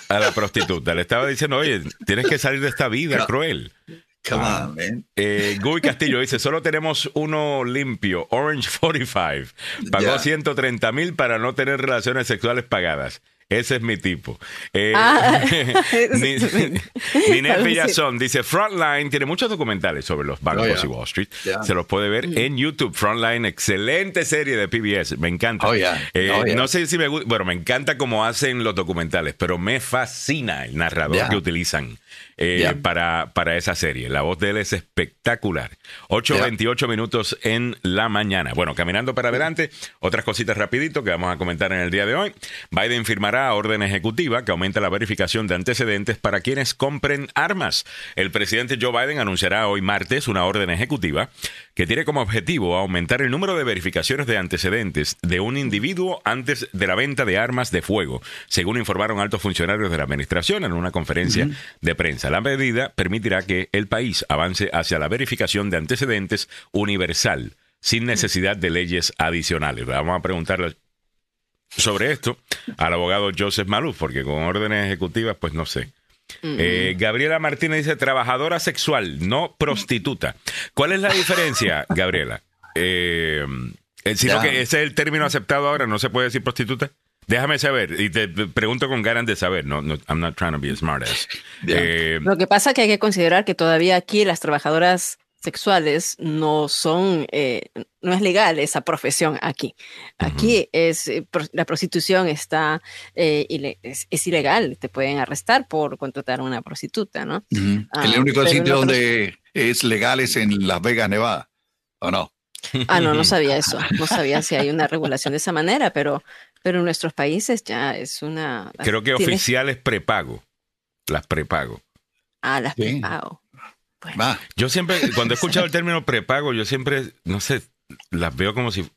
a la prostituta. Le estaba diciendo, oye, tienes que salir de esta vida cruel. Come on, man. Guy Castillo dice, solo tenemos uno limpio, Orange [laughs] 45. Pagó 130 mil para no tener relaciones sexuales pagadas. Ese es mi tipo. Eh, ah, [laughs] [laughs] [laughs] Villazón dice: Frontline tiene muchos documentales sobre los bancos oh, y Wall Street. Se los puede ver en YouTube. Frontline, excelente serie de PBS. Me encanta. Oh, eh, oh, no sé si me gusta. Bueno, me encanta cómo hacen los documentales, pero me fascina el narrador que utilizan. Eh, para, para esa serie. La voz de él es espectacular. 8.28 minutos en la mañana. Bueno, caminando para adelante, otras cositas rapidito que vamos a comentar en el día de hoy. Biden firmará orden ejecutiva que aumenta la verificación de antecedentes para quienes compren armas. El presidente Joe Biden anunciará hoy martes una orden ejecutiva que tiene como objetivo aumentar el número de verificaciones de antecedentes de un individuo antes de la venta de armas de fuego, según informaron altos funcionarios de la administración en una conferencia de prensa. La medida permitirá que el país avance hacia la verificación de antecedentes universal, sin necesidad de leyes adicionales. Vamos a preguntarle sobre esto al abogado Joseph Maluf, porque con órdenes ejecutivas, pues no sé. Eh, Gabriela Martínez dice trabajadora sexual, no prostituta. ¿Cuál es la diferencia, [laughs] Gabriela? Eh, eh sino que ese es el término aceptado ahora, no se puede decir prostituta. Déjame saber, y te pregunto con ganas de saber, no, no I'm not trying to be a smart [laughs] eh, Lo que pasa es que hay que considerar que todavía aquí las trabajadoras sexuales no son, eh, no es legal esa profesión aquí. Aquí es, eh, la prostitución está, eh, es, ilegal, te pueden arrestar por contratar a una prostituta, ¿no? El ah, único sitio donde es legal es en Las Vegas, Nevada, ¿o no? Ah, no, no [laughs] sabía eso, no sabía si hay una regulación de esa manera, pero, pero en nuestros países ya es una... Creo que oficial es prepago, las prepago. Ah, las prepago. Yo siempre, cuando he [laughs] escuchado el término prepago, yo siempre, no sé, las veo como si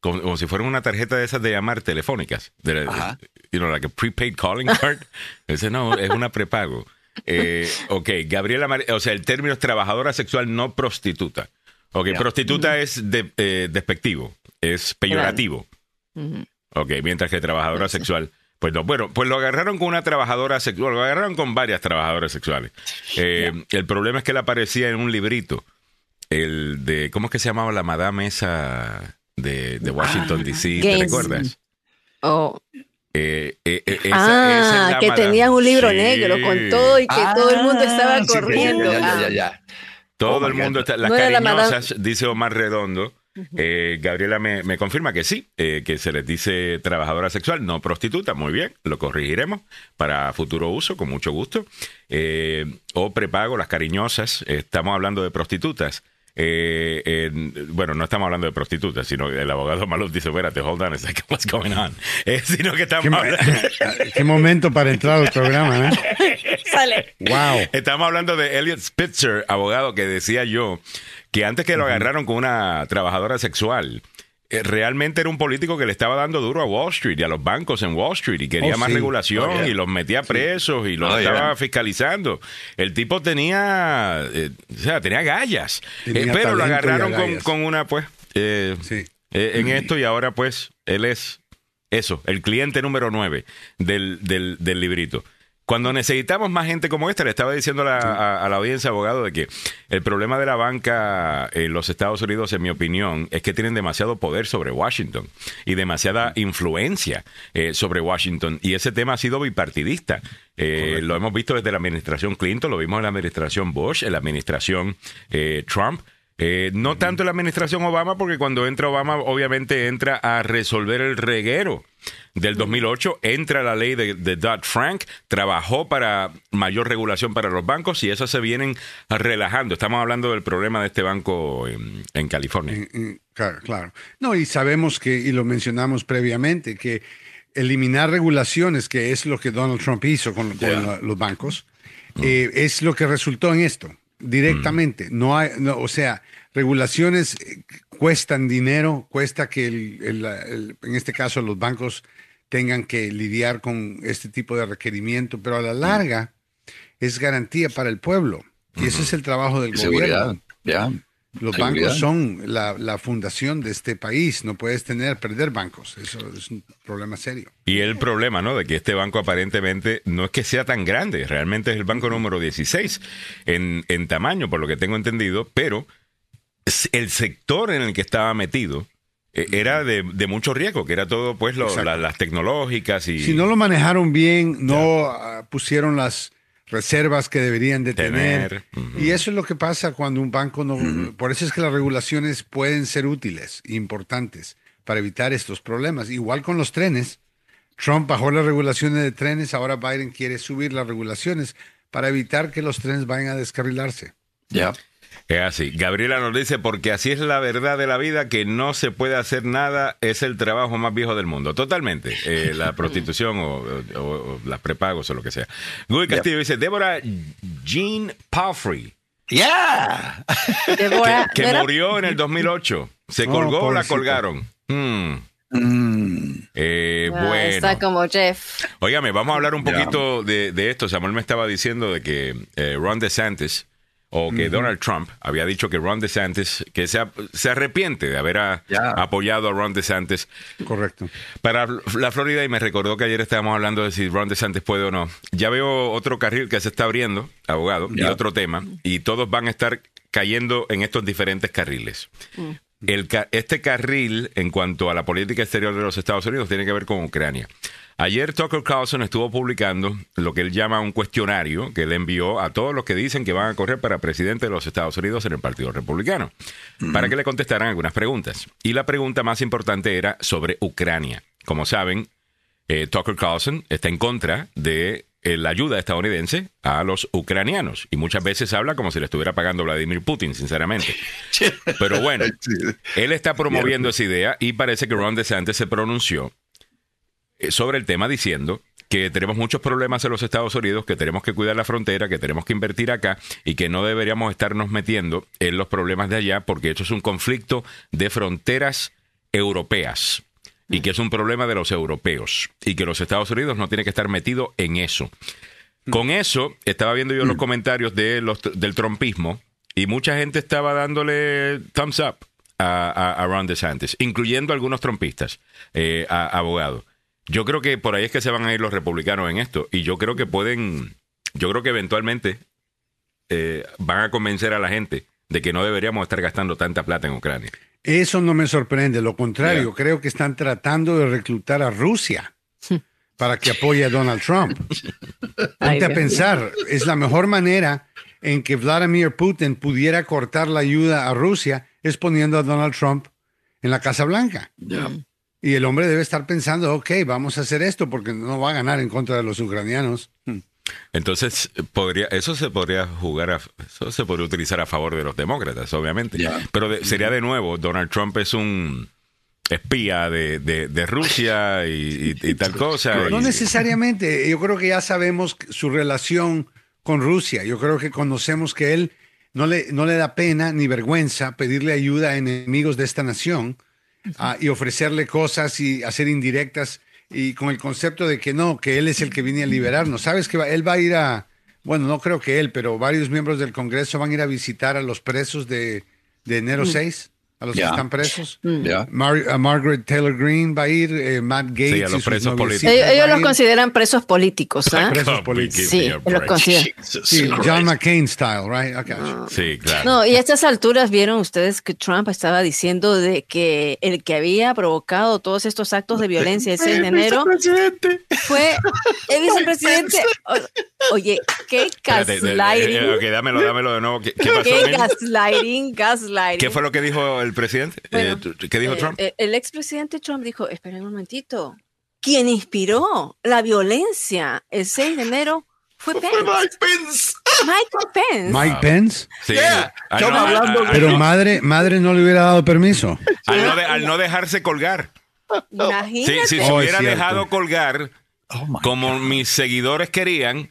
como, si fueran una tarjeta de esas de llamar telefónicas. De, you know, like a prepaid calling card. [laughs] Ese no, es una prepago. Eh, ok, Gabriela, o sea, el término es trabajadora sexual no prostituta. Ok, prostituta es de, eh, despectivo, es peyorativo. Ok, mientras que trabajadora sexual pues no, bueno, pues lo agarraron con una trabajadora sexual, lo agarraron con varias trabajadoras sexuales. Eh, el problema es que él aparecía en un librito, el de, ¿cómo es que se llamaba la madame esa de, Washington, D.C.? ¿Te recuerdas? Oh. Eh, eh, ah, que tenían un libro negro con todo y que todo el mundo estaba ah, corriendo. ya, ya, Todo el mundo está, las cariñosas, dice Omar Redondo, eh, Gabriela me, confirma que sí, eh, que se les dice trabajadora sexual, no prostituta. Muy bien, lo corregiremos para futuro uso, con mucho gusto. Eh, o prepago, las cariñosas. estamos hablando de prostitutas. bueno, no estamos hablando de prostitutas, sino el abogado Maluf dice, espérate, hold on, what's going on? [laughs] sino que estamos ¿Qué, hablando... [laughs] ¿Qué momento para entrar al programa, Sale. Wow. Estamos hablando de Elliot Spitzer, abogado, que decía yo que antes que lo agarraron con una trabajadora sexual, eh, realmente era un político que le estaba dando duro a Wall Street y a los bancos en Wall Street y quería oh, más regulación oh, y los metía presos y los oh, estaba fiscalizando. El tipo tenía, eh, o sea, tenía gallas, eh, pero lo agarraron con, una, pues, en esto y ahora, pues, él es eso, el cliente número 9 del, del, del librito. Cuando necesitamos más gente como esta, le estaba diciendo a la, audiencia, abogado, de que el problema de la banca en los Estados Unidos, en mi opinión, es que tienen demasiado poder sobre Washington y demasiada influencia eh, sobre Washington. Y ese tema ha sido bipartidista. Eh, lo hemos visto desde la administración Clinton, lo vimos en la administración Bush, en la administración eh, Trump. Eh, no tanto la administración Obama, porque cuando entra Obama, obviamente entra a resolver el reguero del 2008, entra la ley de, Dodd-Frank, trabajó para mayor regulación para los bancos y eso se vienen relajando. Estamos hablando del problema de este banco en, California. Claro, claro. No, y sabemos que, y lo mencionamos previamente, que eliminar regulaciones, que es lo que Donald Trump hizo con, los bancos, mm. eh, es lo que resultó en esto directamente. Mm. No hay, o sea, regulaciones eh, cuestan dinero, cuesta que en este caso los bancos tengan que lidiar con este tipo de requerimiento, pero a la larga es garantía para el pueblo. Y ese es el trabajo del gobierno. Los bancos son la, fundación de este país. No puedes tener, perder bancos. Eso es un problema serio. Y el problema, ¿no? De que este banco aparentemente no es que sea tan grande. Realmente es el banco número 16 en, en tamaño, por lo que tengo entendido. Pero el sector en el que estaba metido eh, era de, mucho riesgo, que era todo, pues, las tecnológicas y... Si no lo manejaron bien, no ah, pusieron las reservas que deberían de tener. Y eso es lo que pasa cuando un banco no... Por eso es que las regulaciones pueden ser útiles, importantes, para evitar estos problemas. Igual con los trenes. Trump bajó las regulaciones de trenes, ahora Biden quiere subir las regulaciones para evitar que los trenes vayan a descarrilarse. Ya. Es así. Gabriela nos dice, porque así es la verdad de la vida, que no se puede hacer nada, es el trabajo más viejo del mundo. Totalmente. Eh, la [laughs] prostitución o, las prepagos o lo que sea. Guy Castillo dice, Débora Jean Palfrey. Yeah. [laughs] que, murió en el 2008. Se colgó o la colgaron. Hmm. Mm. Eh, bueno. Está como Jeff. Óigame, vamos a hablar un poquito de, esto. Samuel me estaba diciendo de que eh, Ron DeSantis o que Donald Trump había dicho que Ron DeSantis, que se, se arrepiente de haber apoyado a Ron DeSantis. Correcto. Para la Florida, y me recordó que ayer estábamos hablando de si Ron DeSantis puede o no. Ya veo otro carril que se está abriendo, abogado, y otro tema, y todos van a estar cayendo en estos diferentes carriles. Mm. el, este carril en cuanto a la política exterior de los Estados Unidos tiene que ver con Ucrania. Ayer Tucker Carlson estuvo publicando lo que él llama un cuestionario que le envió a todos los que dicen que van a correr para presidente de los Estados Unidos en el Partido Republicano, para que le contestaran algunas preguntas. Y la pregunta más importante era sobre Ucrania. Como saben, eh, Tucker Carlson está en contra de eh, la ayuda estadounidense a los ucranianos. Y muchas veces habla como si le estuviera pagando Vladimir Putin, sinceramente. [laughs] Pero bueno, él está promoviendo esa idea y parece que Ron DeSantis se pronunció sobre el tema diciendo que tenemos muchos problemas en los Estados Unidos, que tenemos que cuidar la frontera, que tenemos que invertir acá y que no deberíamos estarnos metiendo en los problemas de allá porque esto es un conflicto de fronteras europeas y que es un problema de los europeos y que los Estados Unidos no tiene que estar metido en eso. Con eso, estaba viendo yo los comentarios de los, del trompismo y mucha gente estaba dándole thumbs up a, Ron DeSantis, incluyendo algunos trompistas, eh, abogados. Yo creo que por ahí es que se van a ir los republicanos en esto. Y yo creo que pueden, yo creo que eventualmente eh, van a convencer a la gente de que no deberíamos estar gastando tanta plata en Ucrania. Eso no me sorprende, lo contrario, creo que están tratando de reclutar a Rusia para que apoye a Donald Trump. [laughs] Ponte a pensar, es la mejor manera en que Vladimir Putin pudiera cortar la ayuda a Rusia es poniendo a Donald Trump en la Casa Blanca. Y el hombre debe estar pensando, ok, vamos a hacer esto porque no va a ganar en contra de los ucranianos. Hmm. Entonces, podría, eso se podría jugar, a, eso se podría utilizar a favor de los demócratas, obviamente. Pero sería de nuevo, Donald Trump es un espía de, de, Rusia y, tal cosa. No necesariamente, yo creo que ya sabemos su relación con Rusia. Yo creo que conocemos que él no le, no le da pena ni vergüenza pedirle ayuda a enemigos de esta nación Ah, y ofrecerle cosas y hacer indirectas y con el concepto de que no, que él es el que viene a liberarnos. ¿Sabes que él va a ir a, bueno, no creo que él, pero varios miembros del Congreso van a ir a visitar a los presos de, de enero 6? A los que están presos. Mm. Margaret Taylor Green va a ir, eh, Matt Gates. Sí, a los presos políticos. Ellos, los consideran presos políticos. ¿ah? Presos políticos. Sí, los consideran. Sí, John McCain style, right? Sí, claro. No, y a estas alturas vieron ustedes que Trump estaba diciendo de que el que había provocado todos estos actos de violencia el 6 de enero fue el vicepresidente. Oye, qué gaslighting. Eh, ok, dámelo, dámelo de nuevo. ¿Qué, pasó? Qué gaslighting, gaslighting. ¿Qué fue lo que dijo el presidente? Eh, ¿Qué dijo eh, Trump? Eh, el expresidente Trump dijo, esperen un momentito, quien inspiró la violencia el 6 de enero fue Pence. Mike Pence. Mike Pence. Mike Pence. Sí. pero madre, madre no le hubiera dado permiso. Al no, dejarse colgar. Imagínate. si se hubiera dejado colgar oh como mis seguidores querían,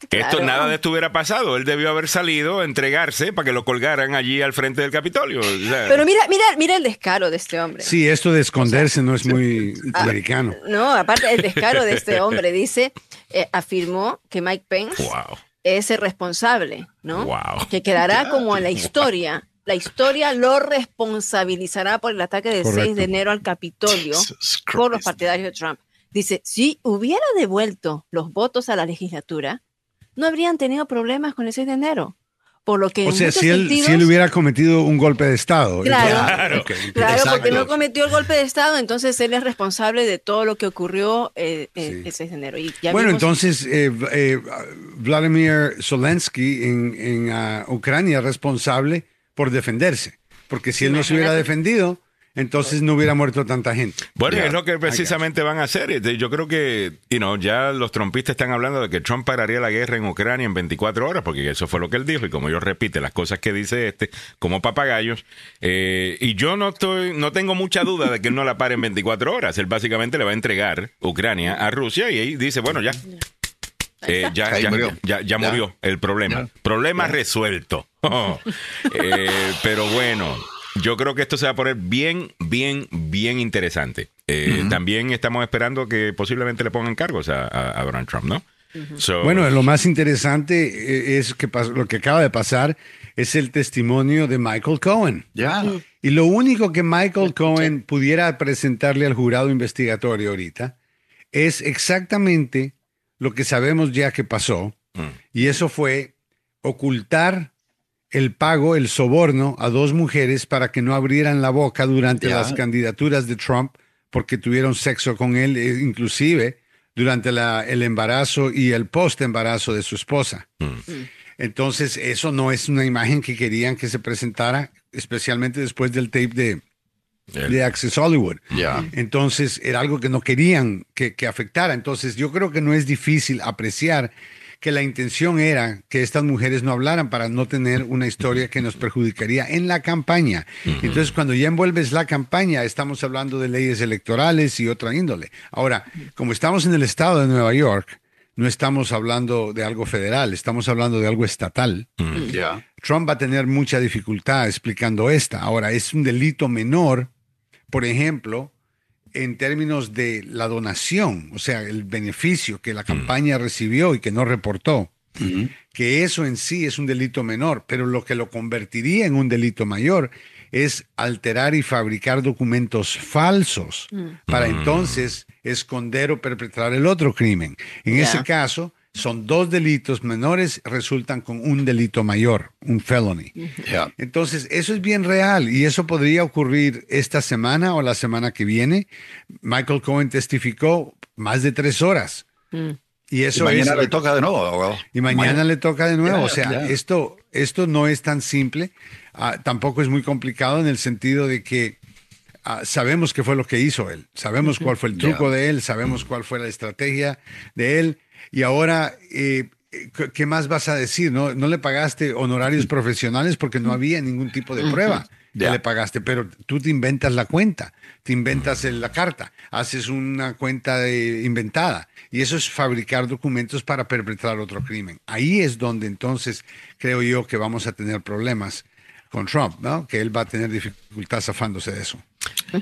[laughs] esto nada de esto hubiera pasado. Él debió haber salido, entregarse para que lo colgaran allí al frente del Capitolio. Pero mira, mira, mira el descaro de este hombre. Sí, esto de esconderse no es muy ah, americano. No, aparte el descaro de este [laughs] hombre dice, eh, afirmó que Mike Pence es el responsable, ¿no? Que quedará como en la historia. La historia lo responsabilizará por el ataque del 6 de enero al Capitolio por los partidarios de Trump. Dice, si hubiera devuelto los votos a la legislatura, no habrían tenido problemas con el 6 de enero. Por lo que o sea, si él, si él, hubiera cometido un golpe de Estado. Claro, claro, porque no cometió el golpe de Estado, entonces él es responsable de todo lo que ocurrió eh, eh, el 6 de enero. bueno, entonces eh, Vladimir Zelensky en, en ah, Ucrania es responsable por defenderse, porque si él no se hubiera defendido, entonces no hubiera muerto tanta gente. Bueno, es lo que precisamente van a hacer. Este, yo creo que, you know, ya los trompistas están hablando de que Trump pararía la guerra en Ucrania en 24 horas, porque eso fue lo que él dijo, y como yo repite las cosas que dice este, como papagayos, eh, y yo no estoy, no tengo mucha duda de que él no la pare en 24 horas. Él básicamente le va a entregar Ucrania a Rusia y ahí dice, bueno, ya. Eh, ya, ya, murió. ya, murió el problema. Problema resuelto. [laughs] Eh, pero bueno, yo creo que esto se va a poner bien, bien, bien interesante. Eh, también estamos esperando que posiblemente le pongan cargos a, Donald Trump, ¿no? bueno, lo más interesante eh, es que lo que acaba de pasar es el testimonio de Michael Cohen. Ya. Y lo único que Michael Cohen pudiera presentarle al jurado investigatorio ahorita es exactamente lo que sabemos ya que pasó. Mm. Y eso fue ocultar el pago, el soborno a dos mujeres para que no abrieran la boca durante las candidaturas de Trump porque tuvieron sexo con él, eh, inclusive durante el embarazo y el post embarazo de su esposa. Mm. Entonces, eso no es una imagen que querían que se presentara, especialmente después del tape de, de Access Hollywood. Entonces, era algo que no querían que, que afectara. Entonces, yo creo que no es difícil apreciar que la intención era que estas mujeres no hablaran para no tener una historia que nos perjudicaría en la campaña. Entonces, cuando ya envuelves la campaña, estamos hablando de leyes electorales y otra índole. Ahora, como estamos en el estado de Nueva York, no estamos hablando de algo federal, estamos hablando de algo estatal. Trump va a tener mucha dificultad explicando esta. Ahora, es un delito menor, por ejemplo, en términos de la donación, o sea, el beneficio que la mm. campaña recibió y que no reportó, que eso en sí es un delito menor, pero lo que lo convertiría en un delito mayor es alterar y fabricar documentos falsos mm. para mm. entonces esconder o perpetrar el otro crimen. En ese caso, son dos delitos menores, resultan con un delito mayor, un felony. Entonces, eso es bien real y eso podría ocurrir esta semana o la semana que viene. Michael Cohen testificó más de tres horas. Mm. Y eso mañana le toca de nuevo, Y mañana, le toca de nuevo. o sea, esto, esto no es tan simple. Ah, tampoco es muy complicado en el sentido de que ah, sabemos qué fue lo que hizo él. Sabemos cuál fue el truco de él. Sabemos cuál fue la estrategia de él y ahora, eh, ¿qué más vas a decir? ¿No, no le pagaste honorarios profesionales porque no había ningún tipo de prueba que le pagaste, pero tú te inventas la cuenta, te inventas la carta, haces una cuenta inventada y eso es fabricar documentos para perpetrar otro crimen. Ahí es donde entonces creo yo que vamos a tener problemas con Trump, ¿no? Que él va a tener dificultad zafándose de eso.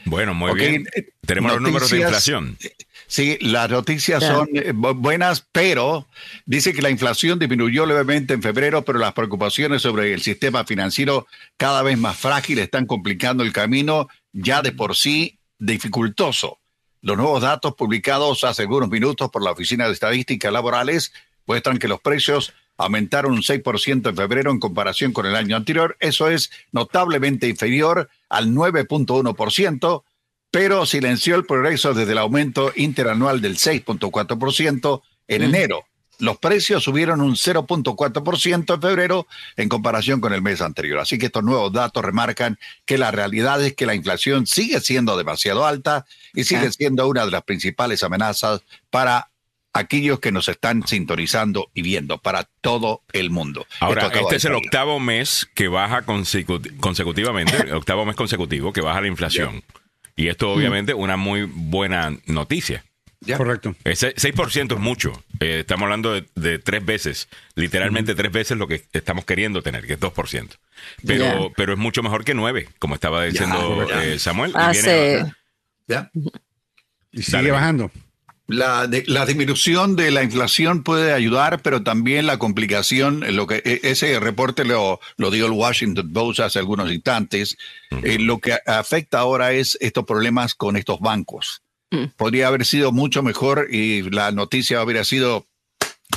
Bueno, muy bien. Tenemos los números de inflación. Sí, las noticias son eh, buenas, pero dice que la inflación disminuyó levemente en febrero, pero las preocupaciones sobre el sistema financiero cada vez más frágil están complicando el camino ya de por sí dificultoso. Los nuevos datos publicados hace algunos minutos por la Oficina de Estadísticas Laborales muestran que los precios aumentaron un 6% en febrero en comparación con el año anterior. Eso es notablemente inferior al 9.1%, pero silenció el progreso desde el aumento interanual del 6.4% en mm. enero. Los precios subieron un 0.4% en febrero en comparación con el mes anterior. Así que estos nuevos datos remarcan que la realidad es que la inflación sigue siendo demasiado alta y sigue siendo una de las principales amenazas para aquellos que nos están sintonizando y viendo para todo el mundo. Ahora, este es el octavo mes que baja consecutivamente, el octavo mes consecutivo que baja la inflación. Y esto mm. obviamente una muy buena noticia. Correcto. Ese 6% es mucho. Eh, estamos hablando de, tres veces, literalmente tres veces lo que estamos queriendo tener, que es 2%. Pero, pero es mucho mejor que 9, como estaba diciendo eh, Samuel. y sigue bajando. La, la, disminución de la inflación puede ayudar, pero también la complicación, lo que e, ese reporte lo, lo dio el Washington Post hace algunos instantes, eh, lo que afecta ahora es estos problemas con estos bancos. Mm. Podría haber sido mucho mejor y la noticia hubiera sido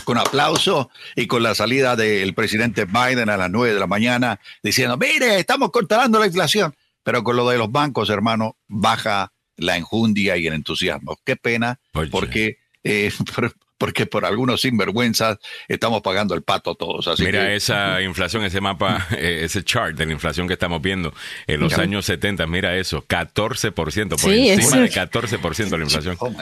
con aplauso y con la salida del presidente Biden a las nueve de la mañana diciendo, mire, estamos controlando la inflación, pero con lo de los bancos, hermano, baja la enjundia y el entusiasmo. Qué pena, porque, eh, [laughs] porque por algunos sinvergüenzas estamos pagando el pato todos. Así Mira esa [laughs] inflación, ese mapa, [laughs] eh, ese chart de la inflación que estamos viendo en los años 70, mira eso, 14%, por encima de 14% de la inflación. Oh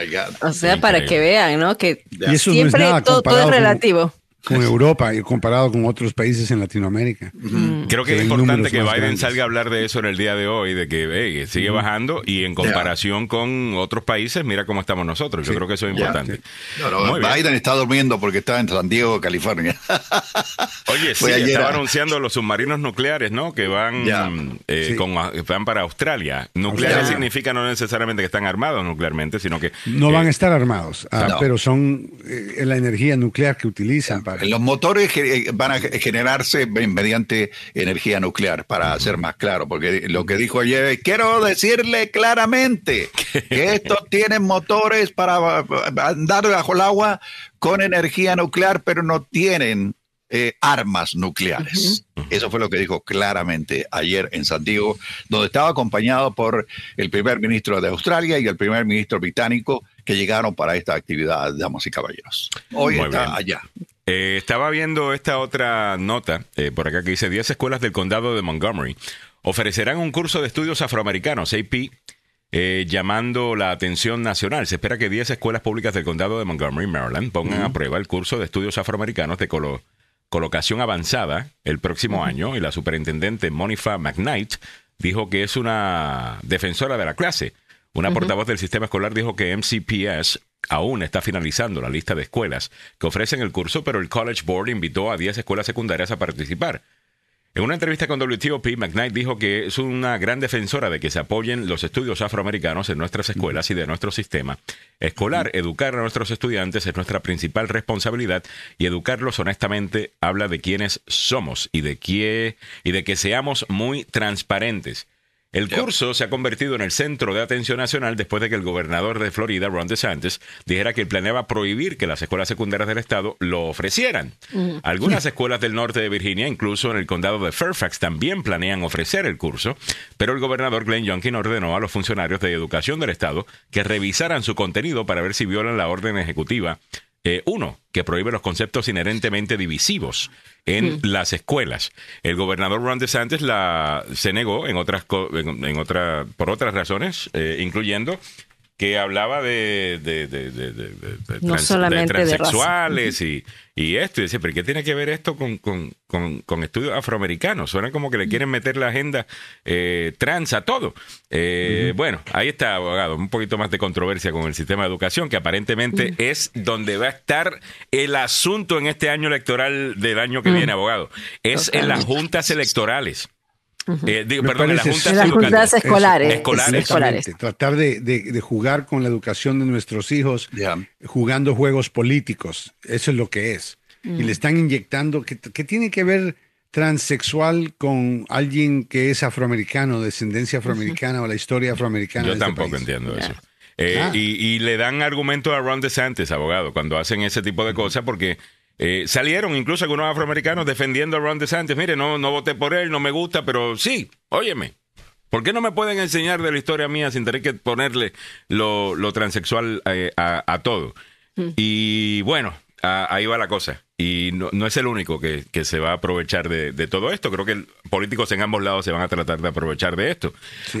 o sea, para que vean, ¿no? Que siempre todo, es relativo con Europa y comparado con otros países en Latinoamérica. Creo que, es importante que Biden salga a hablar de eso en el día de hoy, de que sigue bajando y en comparación con otros países, mira cómo estamos nosotros. Yo creo que eso es importante. Biden está durmiendo porque está en San Diego, California. [laughs] Oye, sí, estaba anunciando los submarinos nucleares, ¿no? Que van, eh, con, van para Australia. Nucleares significa no necesariamente que están armados nuclearmente, sino que... No van a estar armados, ah, pero son eh, la energía nuclear que utilizan para los motores eh, van a generarse mediante energía nuclear, para ser más claro, porque lo que dijo ayer, quiero decirle claramente que [laughs] estos tienen motores para andar bajo el agua con energía nuclear, pero no tienen eh, armas nucleares. Eso fue lo que dijo claramente ayer en San Diego, donde estaba acompañado por el primer ministro de Australia y el primer ministro británico que llegaron para esta actividad, damas y caballeros. Hoy está allá. Eh, estaba viendo esta otra nota eh, por acá que dice 10 escuelas del condado de Montgomery ofrecerán un curso de estudios afroamericanos, AP, llamando la atención nacional. Se espera que 10 escuelas públicas del condado de Montgomery, Maryland, pongan a prueba el curso de estudios afroamericanos de, colocación avanzada el próximo año y la superintendente Monifa McKnight dijo que es una defensora de la clase. Una portavoz del sistema escolar dijo que MCPS aún está finalizando la lista de escuelas que ofrecen el curso, pero el College Board invitó a 10 escuelas secundarias a participar. En una entrevista con WTOP, McKnight dijo que es una gran defensora de que se apoyen los estudios afroamericanos en nuestras escuelas y de nuestro sistema escolar. Educar a nuestros estudiantes es nuestra principal responsabilidad y educarlos honestamente habla de quiénes somos y de, qué, y de que seamos muy transparentes. El curso se ha convertido en el centro de atención nacional después de que el gobernador de Florida, Ron DeSantis, dijera que planeaba prohibir que las escuelas secundarias del estado lo ofrecieran. Algunas escuelas del norte de Virginia, incluso en el condado de Fairfax, también planean ofrecer el curso, pero el gobernador Glenn Youngkin ordenó a los funcionarios de educación del estado que revisaran su contenido para ver si violan la orden ejecutiva eh, uno, que prohíbe los conceptos inherentemente divisivos en mm. las escuelas. El gobernador Ron DeSantis la, se negó en otras, en, otra, por otras razones, eh, incluyendo que hablaba de, de, de, de transexuales y, y, esto. Y dice, ¿pero qué tiene que ver esto con, con, con, estudios afroamericanos? Suena como que le quieren meter la agenda eh, trans a todo. Eh, bueno, ahí está, abogado, un poquito más de controversia con el sistema de educación, que aparentemente es donde va a estar el asunto en este año electoral del año que viene, abogado. Es en las juntas electorales. Eh, perdón, en las juntas, escolares. Tratar de, jugar con la educación de nuestros hijos, jugando juegos políticos. Eso es lo que es. Y le están inyectando, ¿qué, tiene que ver transexual con alguien que es afroamericano, descendencia afroamericana o la historia afroamericana? Yo este tampoco entiendo eso. Eh, ah. y, y, le dan argumento a Ron DeSantis, abogado, cuando hacen ese tipo de cosas, porque eh, salieron incluso algunos afroamericanos defendiendo a Ron DeSantis. Mire, no, no voté por él, no me gusta, pero sí, óyeme. ¿Por qué no me pueden enseñar de la historia mía sin tener que ponerle lo, lo transexual eh, a, todo? Mm. Y bueno, ahí va la cosa. Y no, es el único que, se va a aprovechar de, todo esto. Creo que políticos en ambos lados se van a tratar de aprovechar de esto.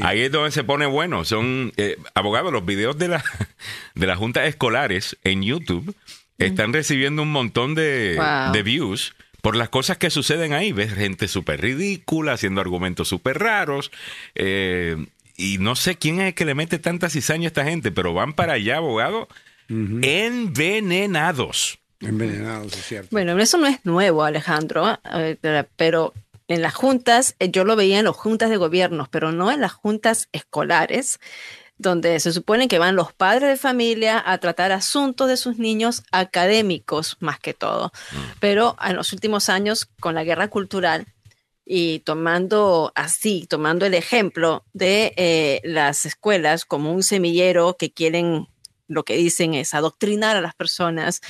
Ahí es donde se pone bueno. Son eh, abogados, los videos de, la, [laughs] de las juntas escolares en YouTube están recibiendo un montón de, views por las cosas que suceden ahí. Ves gente súper ridícula, haciendo argumentos súper raros. Eh, y no sé quién es el que le mete tanta cizaña a esta gente, pero van para allá, abogado, envenenados. Envenenados, es cierto. Bueno, eso no es nuevo, Alejandro, pero en las juntas, eh, yo lo veía en las juntas de gobiernos, pero no en las juntas escolares donde se supone que van los padres de familia a tratar asuntos de sus niños académicos más que todo. Mm. Pero en los últimos años, con la guerra cultural y tomando así, tomando el ejemplo de eh, las escuelas como un semillero que quieren, lo que dicen es adoctrinar a las personas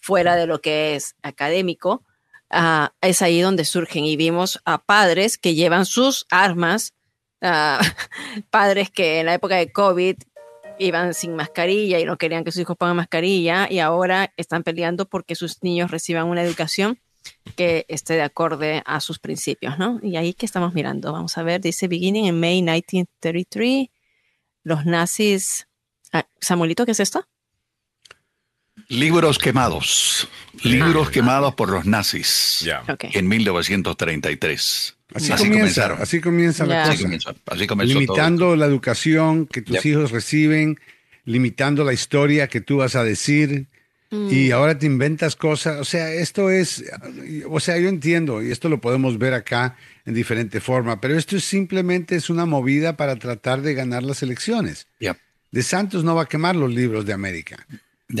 fuera de lo que es académico, ah, es ahí donde surgen y vimos a padres que llevan sus armas [laughs] padres que en la época de COVID iban sin mascarilla y no querían que sus hijos pongan mascarilla y ahora están peleando porque sus niños reciban una educación que esté de acorde a sus principios, ¿no? Y ahí que estamos mirando, vamos a ver, dice beginning in May 1933, los nazis, ah, Samuelito, ¿qué es esto? Libros quemados, libros ah. quemados por los nazis en 1933. Así, comienza, así comienza la cosa. Así limitando la educación que tus hijos reciben, limitando la historia que tú vas a decir. Y mm. ahora te inventas cosas. O sea, esto es, o sea, yo entiendo, y esto lo podemos ver acá en diferente forma, pero esto es simplemente es una movida para tratar de ganar las elecciones. De Santos no va a quemar los libros de América,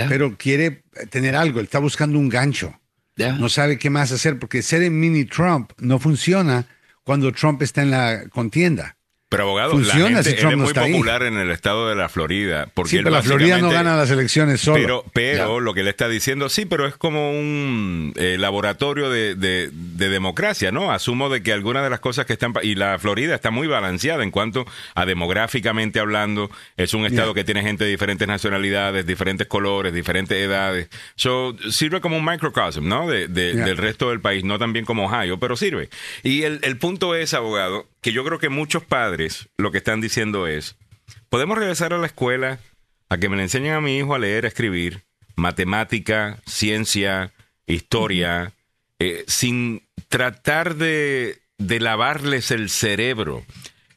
pero quiere tener algo, él está buscando un gancho. No sabe qué más hacer, porque ser en mini Trump no funciona cuando Trump está en la contienda. Pero abogado, Funciona la gente, es muy popular en el estado de la Florida. Porque sí, pero la Florida no gana las elecciones solo. Pero, pero lo que le está diciendo, sí, pero es como un eh, laboratorio de, de, democracia, ¿no? Asumo de que algunas de las cosas que están... Y la Florida está muy balanceada en cuanto a demográficamente hablando. Es un estado que tiene gente de diferentes nacionalidades, diferentes colores, diferentes edades. So, sirve como un microcosm, ¿no? De, Del resto del país, no tan bien como Ohio, pero sirve. Y el, el punto es, abogado, que yo creo que muchos padres lo que están diciendo es, podemos regresar a la escuela a que me le enseñen a mi hijo a leer, a escribir, matemática, ciencia, historia, eh, sin tratar de, lavarles el cerebro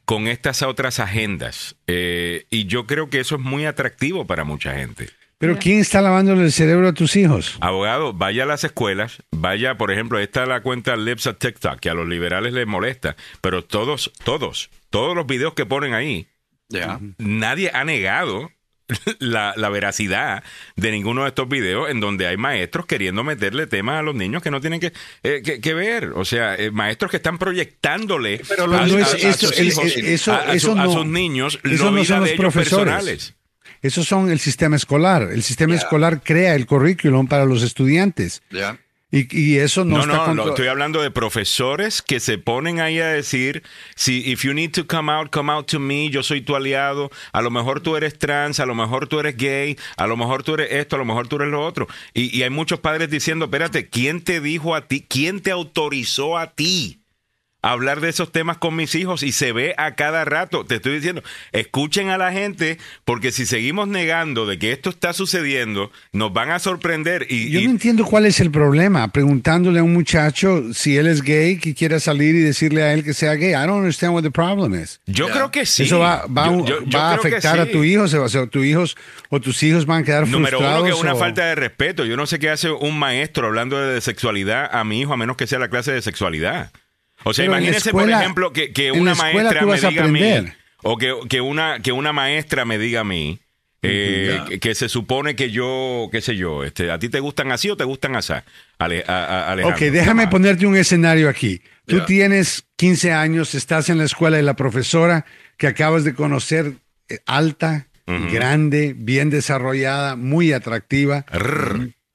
con estas otras agendas. Eh, y yo creo que eso es muy atractivo para mucha gente. Pero ¿quién está lavándole el cerebro a tus hijos? Abogado, vaya a las escuelas, vaya, por ejemplo, esta es la cuenta Lips at TikTok, que a los liberales les molesta, pero todos, todos, todos los videos que ponen ahí, nadie ha negado la, veracidad de ninguno de estos videos en donde hay maestros queriendo meterle temas a los niños que no tienen que, eh, ver. O sea, eh, maestros que están proyectándole a, sus niños lo no son los profesores. Esos son el sistema escolar. El sistema escolar crea el currículum para los estudiantes. Y, eso no, no está no, no, estoy hablando de profesores que se ponen ahí a decir, si if you need to come out, come out to me, yo soy tu aliado, a lo mejor tú eres trans, a lo mejor tú eres gay, a lo mejor tú eres esto, a lo mejor tú eres lo otro. Y, y hay muchos padres diciendo, espérate, ¿quién te dijo a ti? ¿Quién te autorizó a ti? Hablar de esos temas con mis hijos y se ve a cada rato. Te estoy diciendo, escuchen a la gente porque si seguimos negando de que esto está sucediendo, nos van a sorprender. Y, Yo no entiendo cuál es el problema. Preguntándole a un muchacho si él es gay, que quiera salir y decirle a él que sea gay. I don't understand what the problem is. Yo creo que sí. Eso va, a afectar a tu hijo, o sea, tus hijos o tus hijos van a quedar frustrados. Número uno, que es una falta de respeto. Yo no sé qué hace un maestro hablando de sexualidad a mi hijo a menos que sea la clase de sexualidad. O sea, imagínese, por ejemplo, que, una maestra me diga a mí, o que, una, que una maestra me diga a mí, eh, que, se supone que yo, qué sé yo, este, ¿a ti te gustan así o te gustan así? Ale, ok, déjame ponerte un escenario aquí. Tú tienes 15 años, estás en la escuela y la profesora que acabas de conocer, eh, alta, grande, bien desarrollada, muy atractiva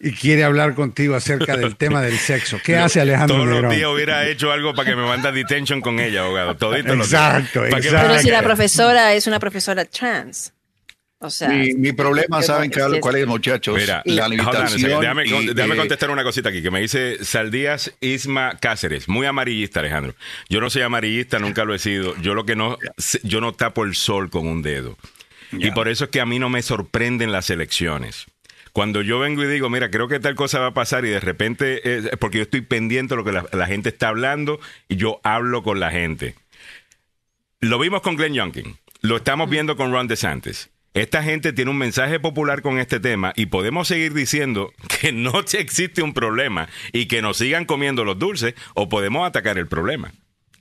y quiere hablar contigo acerca del tema del sexo. ¿Qué [laughs] hace Alejandro Todos los días hubiera hecho algo para que me manda detention con ella, abogado. Todito exacto, exacto. Pero si la profesora es una profesora trans. O sea, mi, problema, ¿saben cuál es, muchachos? Mira, la limitación. Déjame, déjame, contestar una cosita aquí que me dice Saldías Isma Cáceres, muy amarillista, Alejandro. Yo no soy amarillista, nunca lo he sido. Yo lo que no, yo no tapo el sol con un dedo. Y por eso es que a mí no me sorprenden las elecciones. Cuando yo vengo y digo, mira, creo que tal cosa va a pasar y de repente, porque yo estoy pendiente de lo que la, gente está hablando y yo hablo con la gente. Lo vimos con Glenn Youngkin, lo estamos viendo con Ron DeSantis. Esta gente tiene un mensaje popular con este tema y podemos seguir diciendo [laughs] que no existe un problema y que nos sigan comiendo los dulces o podemos atacar el problema.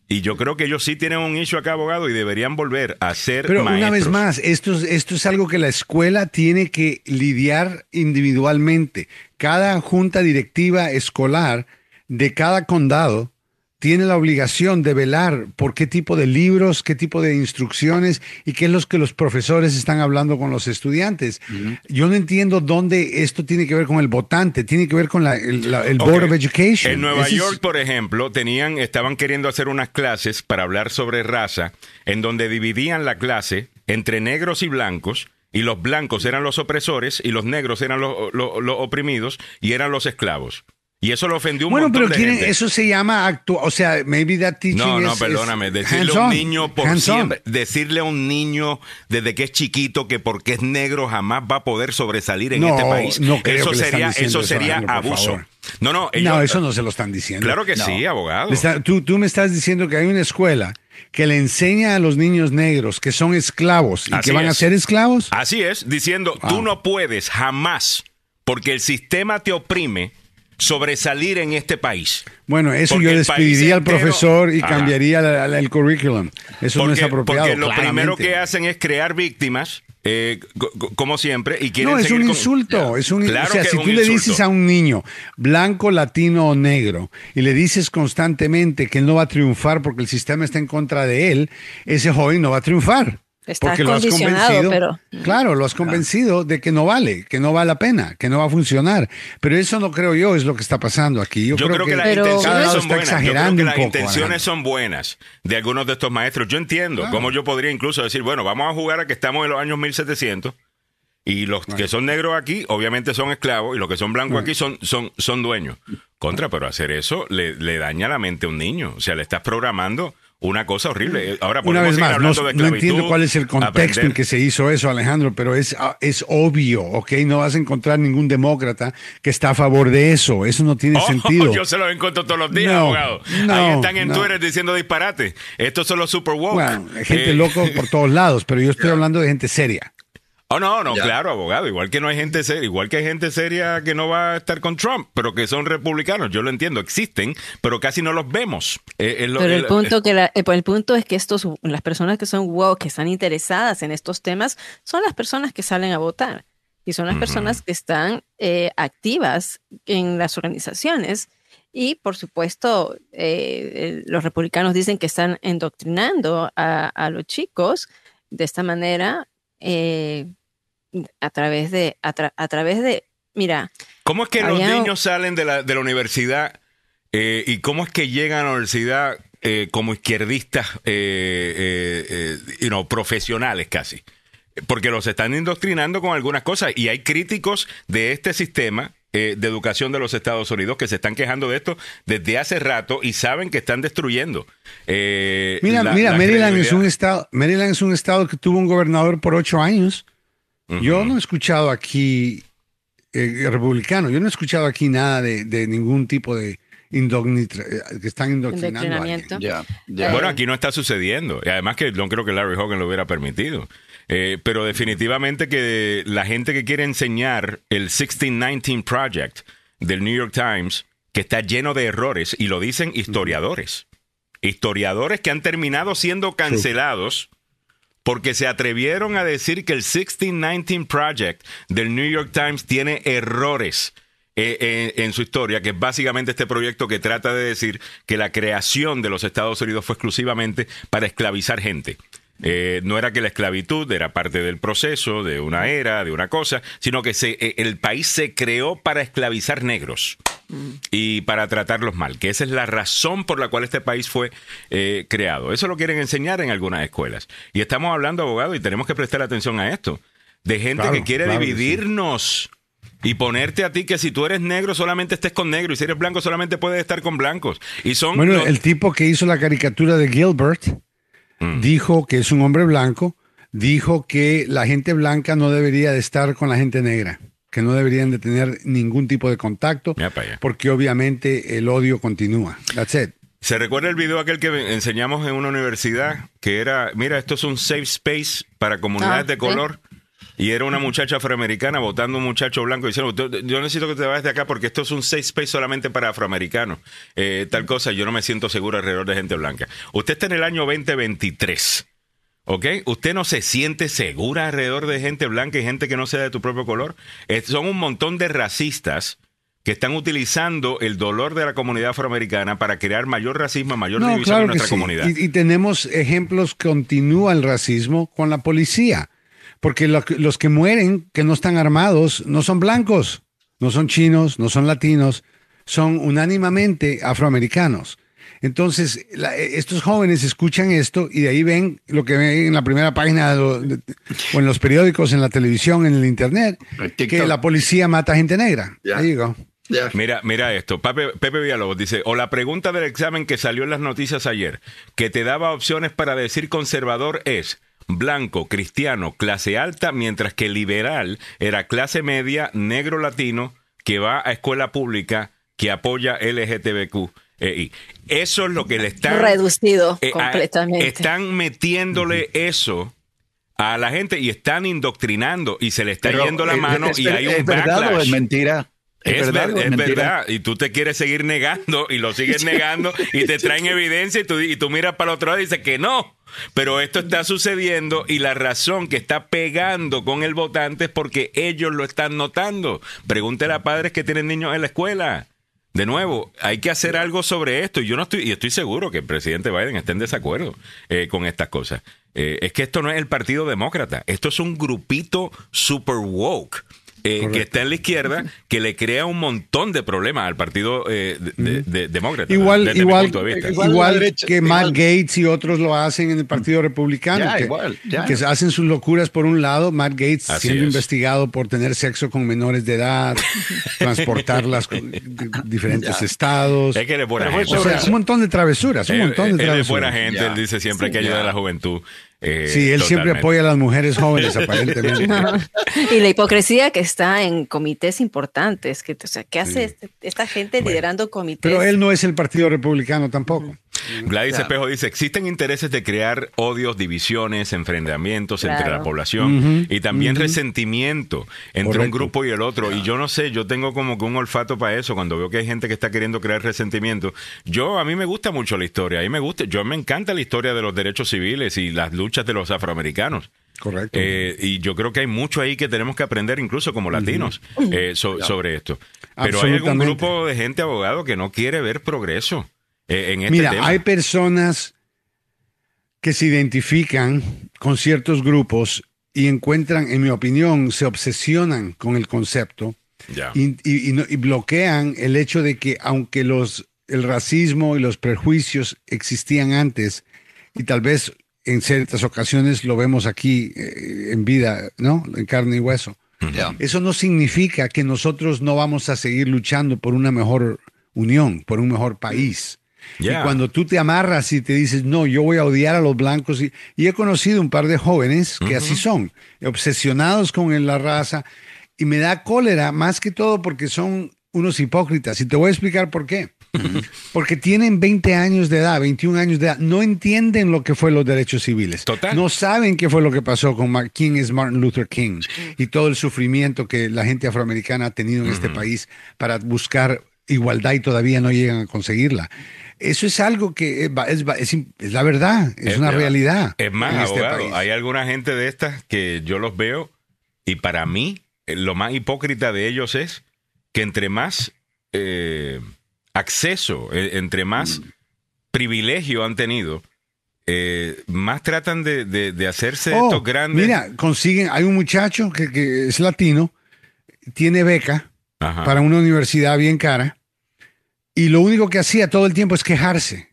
Y yo creo que ellos sí tienen un issue acá, abogado, y deberían volver a ser Pero una vez más, esto, esto es algo que la escuela tiene que lidiar individualmente. Cada junta directiva escolar de cada condado tiene la obligación de velar por qué tipo de libros, qué tipo de instrucciones y qué es lo que los profesores están hablando con los estudiantes. Yo no entiendo dónde esto tiene que ver con el votante, tiene que ver con el, Board of Education. En Nueva York, por ejemplo, tenían, estaban queriendo hacer unas clases para hablar sobre raza, en donde dividían la clase entre negros y blancos. Y los blancos eran los opresores y los negros eran los oprimidos y eran los esclavos. Y eso lo ofendió un bueno, montón pero de eso se llama actuar, o sea, maybe that teaching No, no, perdóname, decirle a un niño por siempre, decirle a un niño desde que es chiquito que porque es negro jamás va a poder sobresalir en este país. No eso sería eso sería abuso. No, no, no, eso no se lo están diciendo. Claro que sí, abogado. tú, tú me estás diciendo que hay una escuela que le enseña a los niños negros que son esclavos y que van a ser esclavos. Así es, diciendo, tú no puedes jamás, porque el sistema te oprime, sobresalir en este país. Bueno, eso yo despediría al profesor y cambiaría el currículum. Eso no es apropiado. Porque lo primero que hacen es crear víctimas. Eh, como siempre, y quieren No, es un insulto. Es un, o sea, si tú le dices a un niño blanco, latino o negro y le dices constantemente que él no va a triunfar porque el sistema está en contra de él, ese joven no va a triunfar. Está porque lo has convencido, pero... claro, lo has convencido de que no vale, que no vale la pena, que no va a funcionar. Pero eso no creo yo es lo que está pasando aquí. Yo, creo, que, las intenciones son buenas. Exagerando las intenciones son buenas de algunos de estos maestros. Yo entiendo cómo yo podría incluso decir, bueno, vamos a jugar a que estamos en los años 1700 y los que son negros aquí obviamente son esclavos y los que son blancos aquí son, son, son dueños. Contra, pero hacer eso le, le daña la mente a un niño. O sea, le estás programando una cosa horrible. Eh, ahora Una vez más, no, entiendo cuál es el contexto en que se hizo eso, Alejandro, pero es, ah, es obvio, ¿ok? No vas a encontrar ningún demócrata que está a favor de eso. Eso no tiene [laughs] oh, sentido. Yo se lo encuentro todos los días, abogado. Ahí están en Twitter diciendo disparate. Estos son los super woke. Bueno, gente eh, loco por todos lados, pero yo estoy [laughs] hablando de gente seria. Oh, no, no, claro, abogado. Igual que no hay gente seria, igual que hay gente seria que no va a estar con Trump, pero que son republicanos. Yo lo entiendo, existen, pero casi no los vemos. Eh, pero el, punto que eh, el punto es que estos, las personas que son wow, que están interesadas en estos temas, son las personas que salen a votar y son las personas que están eh, activas en las organizaciones. Y por supuesto, los republicanos dicen que están endoctrinando a, los chicos de esta manera a través de, a, través de, mira. ¿Cómo es que los niños salen de la, de la universidad eh, y cómo es que llegan a la universidad eh, como izquierdistas eh, profesionales casi? Porque los están indoctrinando con algunas cosas y hay críticos de este sistema de educación de los Estados Unidos que se están quejando de esto desde hace rato y saben que están destruyendo. mira, mira, Maryland es un estado, Maryland es un estado que tuvo un gobernador por ocho años yo no he escuchado aquí, eh, republicano, yo no he escuchado aquí nada de, ningún tipo de eh, que están indoctrinando. Bueno, aquí no está sucediendo. Y además que no creo que Larry Hogan lo hubiera permitido. Eh, pero definitivamente que la gente que quiere enseñar el 1619 Project del New York Times, que está lleno de errores, y lo dicen historiadores. Historiadores que han terminado siendo cancelados porque se atrevieron a decir que el 1619 Project del New York Times tiene errores. Eh, en, su historia, que es básicamente este proyecto que trata de decir que la creación de los Estados Unidos fue exclusivamente para esclavizar gente. Eh, no era que la esclavitud era parte del proceso, de una era, de una cosa, sino que se, eh, el país se creó para esclavizar negros y para tratarlos mal, que esa es la razón por la cual este país fue eh, creado. Eso lo quieren enseñar en algunas escuelas. Y estamos hablando, abogado, y tenemos que prestar atención a esto, de gente que quiere dividirnos. Y ponerte a ti que si tú eres negro solamente estés con negro y si eres blanco solamente puedes estar con blancos. Y son bueno, el tipo que hizo la caricatura de Gilbert mm. dijo que es un hombre blanco, dijo que la gente blanca no debería de estar con la gente negra que no deberían de tener ningún tipo de contacto, porque obviamente el odio continúa. That's it. ¿Se recuerda el video aquel que enseñamos en una universidad? Que era, mira, esto es un safe space para comunidades ah, de color. Y era una muchacha afroamericana votando a un muchacho blanco diciendo, yo necesito que te vayas de acá porque esto es un safe space solamente para afroamericanos. Eh, tal cosa, yo no me siento seguro alrededor de gente blanca. Usted está en el año 2023. ¿Ok? ¿Usted no se siente segura alrededor de gente blanca y gente que no sea de tu propio color? son un montón de racistas que están utilizando el dolor de la comunidad afroamericana para crear mayor racismo, mayor división en nuestra comunidad. Y, tenemos ejemplos, continúa el racismo con la policía, porque los que mueren, que no están armados, no son blancos, no son chinos, no son latinos, son unánimemente afroamericanos. Entonces, estos jóvenes escuchan esto y de ahí ven lo que ven en la primera página o en los periódicos, en la televisión, en el internet, que la policía mata gente negra. Ahí digo. Mira, mira esto. Pepe, Pepe Villalobos dice, o la pregunta del examen que salió en las noticias ayer, que te daba opciones para decir conservador es blanco, cristiano, clase alta, mientras que liberal era clase media, negro latino, que va a escuela pública, que apoya LGTBQ. Eh, eso es lo que le están... Reducido eh, completamente. están metiéndole eso a la gente y están indoctrinando y se le está yendo la mano y hay un ¿Es verdad o es mentira? Es, verdad, es verdad. Y tú te quieres seguir negando y lo sigues [laughs] negando y te traen evidencia y tú, y tú miras para el otro lado y dices que no. Pero esto está sucediendo y la razón que está pegando con el votante es porque ellos lo están notando. Pregúntele a padres que tienen niños en la escuela. De nuevo, hay que hacer algo sobre esto. Y yo no estoy, y estoy seguro que el presidente Biden esté en desacuerdo eh, con estas cosas. Eh, es que esto no es el Partido Demócrata, esto es un grupito super woke eh, que está en la izquierda, que le crea un montón de problemas al Partido eh, Demócrata. Igual, igual, igual que Matt Gates y otros lo hacen en el Partido Republicano, que, hacen sus locuras por un lado, Matt Gates siendo investigado por tener sexo con menores de edad, [laughs] transportarlas a diferentes estados. Es que él es buena gente. O sea, un montón de travesuras, un montón de travesuras. Él es buena gente, él dice siempre que ayuda a la juventud. Eh, sí, él siempre apoya a las mujeres jóvenes, [laughs] aparentemente. y la hipocresía que está en comités importantes. Que, o sea, ¿qué hace este, esta gente liderando comités? Pero él no es el Partido Republicano tampoco. Gladys Espejo dice, existen intereses de crear odios, divisiones, enfrentamientos entre la población y también resentimiento entre un grupo y el otro. Y yo no sé, yo tengo como que un olfato para eso cuando veo que hay gente que está queriendo crear resentimiento. Yo, a mí me gusta mucho la historia, a mí me gusta, yo me encanta la historia de los derechos civiles y las luchas de los afroamericanos. Correcto. Eh, y yo creo que hay mucho ahí que tenemos que aprender, incluso como latinos, eh, sobre esto. Pero hay un grupo de gente abogado que no quiere ver progreso. Eh, este Mira, hay personas que se identifican con ciertos grupos y encuentran, en mi opinión, se obsesionan con el concepto y, bloquean el hecho de que aunque los, el racismo y los prejuicios existían antes y tal vez en ciertas ocasiones lo vemos aquí eh, en vida, ¿no? En carne y hueso. Eso no significa que nosotros no vamos a seguir luchando por una mejor unión, por un mejor país. Y cuando tú te amarras y te dices, no, yo voy a odiar a los blancos, y, he conocido un par de jóvenes que así son, obsesionados con la raza, y me da cólera más que todo porque son unos hipócritas. Y te voy a explicar por qué. [laughs] Porque tienen 20 años de edad, 21 años de edad, no entienden lo que fue los derechos civiles. No saben qué fue lo que pasó con quién es Martin Luther King y todo el sufrimiento que la gente afroamericana ha tenido en este país para buscar igualdad y todavía no llegan a conseguirla. Eso es algo que es, la verdad, es, una realidad. Es más, este hay alguna gente de estas que yo los veo y para mí eh, lo más hipócrita de ellos es que entre más eh, acceso, eh, entre más privilegio han tenido, más tratan de, hacerse oh, estos grandes. Mira, consiguen, hay un muchacho que, es latino, tiene beca para una universidad bien cara y lo único que hacía todo el tiempo es quejarse.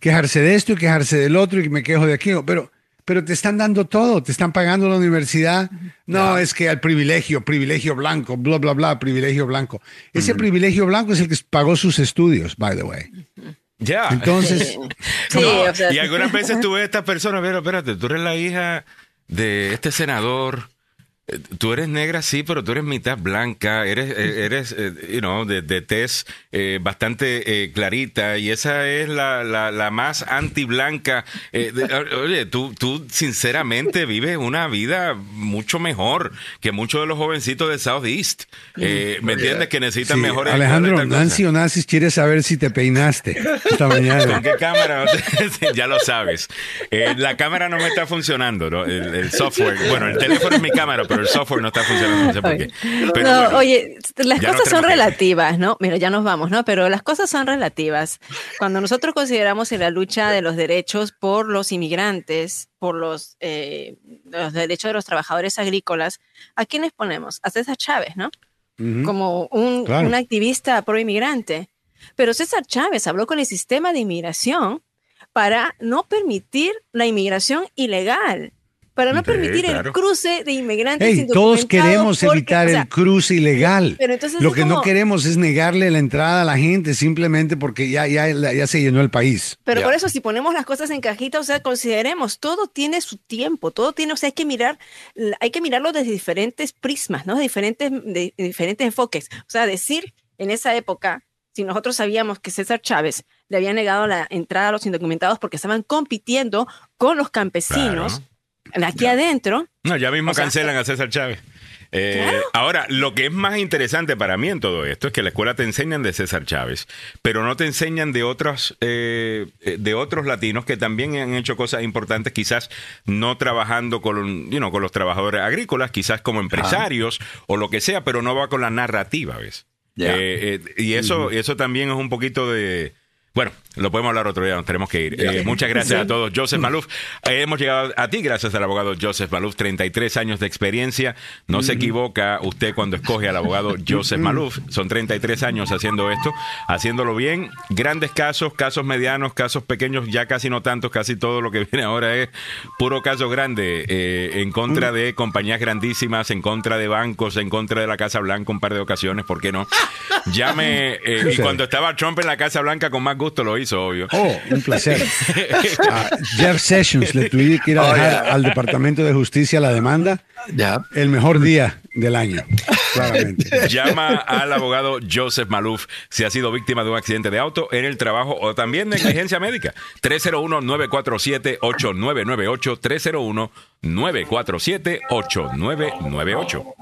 Quejarse de esto y quejarse del otro y me quejo de aquí. Pero, pero te están dando todo, te están pagando la universidad. No, es que el privilegio, privilegio blanco, bla, bla, bla, privilegio blanco. Ese privilegio blanco es el que pagó sus estudios, by the way. Ya. Entonces. [laughs] y algunas veces tú ves a esta persona, pero espérate, tú eres la hija de este senador tú eres negra, sí, pero tú eres mitad blanca, eres, eh, eres eh, you know, de, de tez bastante clarita y esa es la, la, más anti-blanca. oye, tú, tú sinceramente vives una vida mucho mejor que muchos de los jovencitos de Southeast. ¿Me entiendes? Que necesitan mejores... Alejandro, Nancy Onassis quiere saber si te peinaste esta mañana. ¿Con qué cámara? [laughs] ya lo sabes. la cámara no me está funcionando, ¿no? el, el, software. Bueno, el teléfono es mi cámara, pero el software no está funcionando, no sé por qué. no, oye, las cosas son relativas, ¿no? Mira, ya nos vamos, ¿no? Pero las cosas son relativas. Cuando nosotros consideramos en la lucha de los derechos por los inmigrantes, por los, eh, los derechos de los trabajadores agrícolas, ¿a quiénes ponemos? A César Chávez, ¿no? Como un, un activista pro inmigrante. Pero César Chávez habló con el sistema de inmigración para no permitir la inmigración ilegal para no permitir el cruce de inmigrantes Todos queremos evitar el cruce ilegal. Lo que no queremos es negarle la entrada a la gente simplemente porque ya, ya, ya se llenó el país. Pero por eso si ponemos las cosas en cajita, o sea, consideremos, todo tiene su tiempo, todo tiene, o sea, hay que mirar, hay que mirarlo desde diferentes prismas, ¿no? De diferentes, de diferentes enfoques. O sea, decir en esa época, si nosotros sabíamos que César Chávez le había negado la entrada a los indocumentados porque estaban compitiendo con los campesinos aquí adentro. No, ya mismo cancelan a César Chávez. Eh, ahora, lo que es más interesante para mí en todo esto es que la escuela te enseñan de César Chávez, pero no te enseñan de otros, eh, eh, de otros latinos que también han hecho cosas importantes, quizás no trabajando con, con los trabajadores agrícolas, quizás como empresarios o lo que sea, pero no va con la narrativa, ¿ves? y eso, eso también es un poquito de bueno, lo podemos hablar otro día, nos tenemos que ir. Eh, muchas gracias a todos. Joseph Maluf, eh, hemos llegado a ti gracias al abogado Joseph Maluf, 33 años de experiencia. No se equivoca usted cuando escoge al abogado [laughs] Joseph Maluf. Son 33 años haciendo esto, haciéndolo bien. Grandes casos, casos medianos, casos pequeños, ya casi no tantos, casi todo lo que [laughs] viene ahora es puro caso grande eh, en contra de compañías grandísimas, en contra de bancos, en contra de la Casa Blanca un par de ocasiones, ¿por qué no? Llame, [laughs] y cuando estaba Trump en la Casa Blanca con más gusto lo hizo, obvio. Oh, un placer. [laughs] Jeff Sessions le tuve que ir a oh, dejar al Departamento de Justicia la demanda. Ya. El mejor día del año, claramente. Llama al abogado Joseph Maluf si ha sido víctima de un accidente de auto en el trabajo o también negligencia médica. 301-947-8998. 301-947-8998.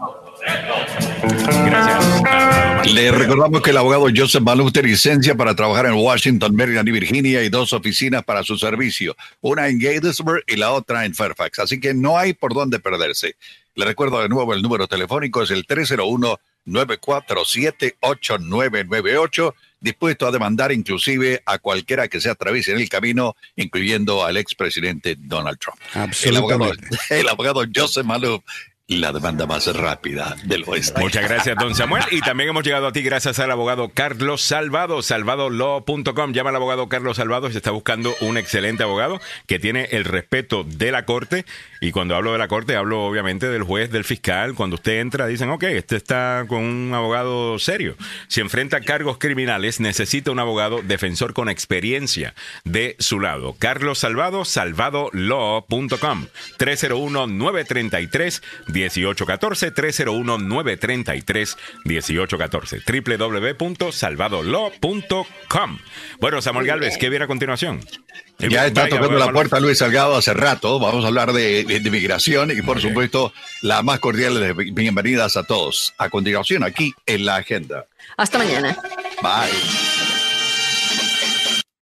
Gracias. Le recordamos que el abogado Joseph Maluf tiene licencia para trabajar en Washington, Maryland y Virginia y dos oficinas para su servicio, una en Gatesburg y la otra en Fairfax. Así que no hay por dónde perderse. Le recuerdo de nuevo el número telefónico es el 301-947-8998, dispuesto a demandar inclusive a cualquiera que se atraviese en el camino, incluyendo al expresidente Donald Trump. Absolutamente. El abogado, el abogado Joseph Maluf la demanda más rápida del oeste. Muchas gracias, don Samuel. Y también hemos llegado a ti gracias al abogado Carlos Salvado, salvadolaw.com. Llama al abogado Carlos Salvado se está buscando un excelente abogado que tiene el respeto de la corte. Y cuando hablo de la corte, hablo obviamente del juez, del fiscal. Cuando usted entra, dicen, ok, este está con un abogado serio. Si enfrenta cargos criminales, necesita un abogado defensor con experiencia de su lado. Carlos Salvado, salvadolaw.com. 301 933 1814 301-933 1814 www.salvadolaw.com Bueno, Samuel Galvez, ¿qué viene a continuación? Ya está tocando la puerta Luis Salgado hace rato. Vamos a hablar de, de, migración y, por supuesto, la más cordial de bienvenidas a todos. A continuación, aquí en la agenda. Hasta mañana. Bye.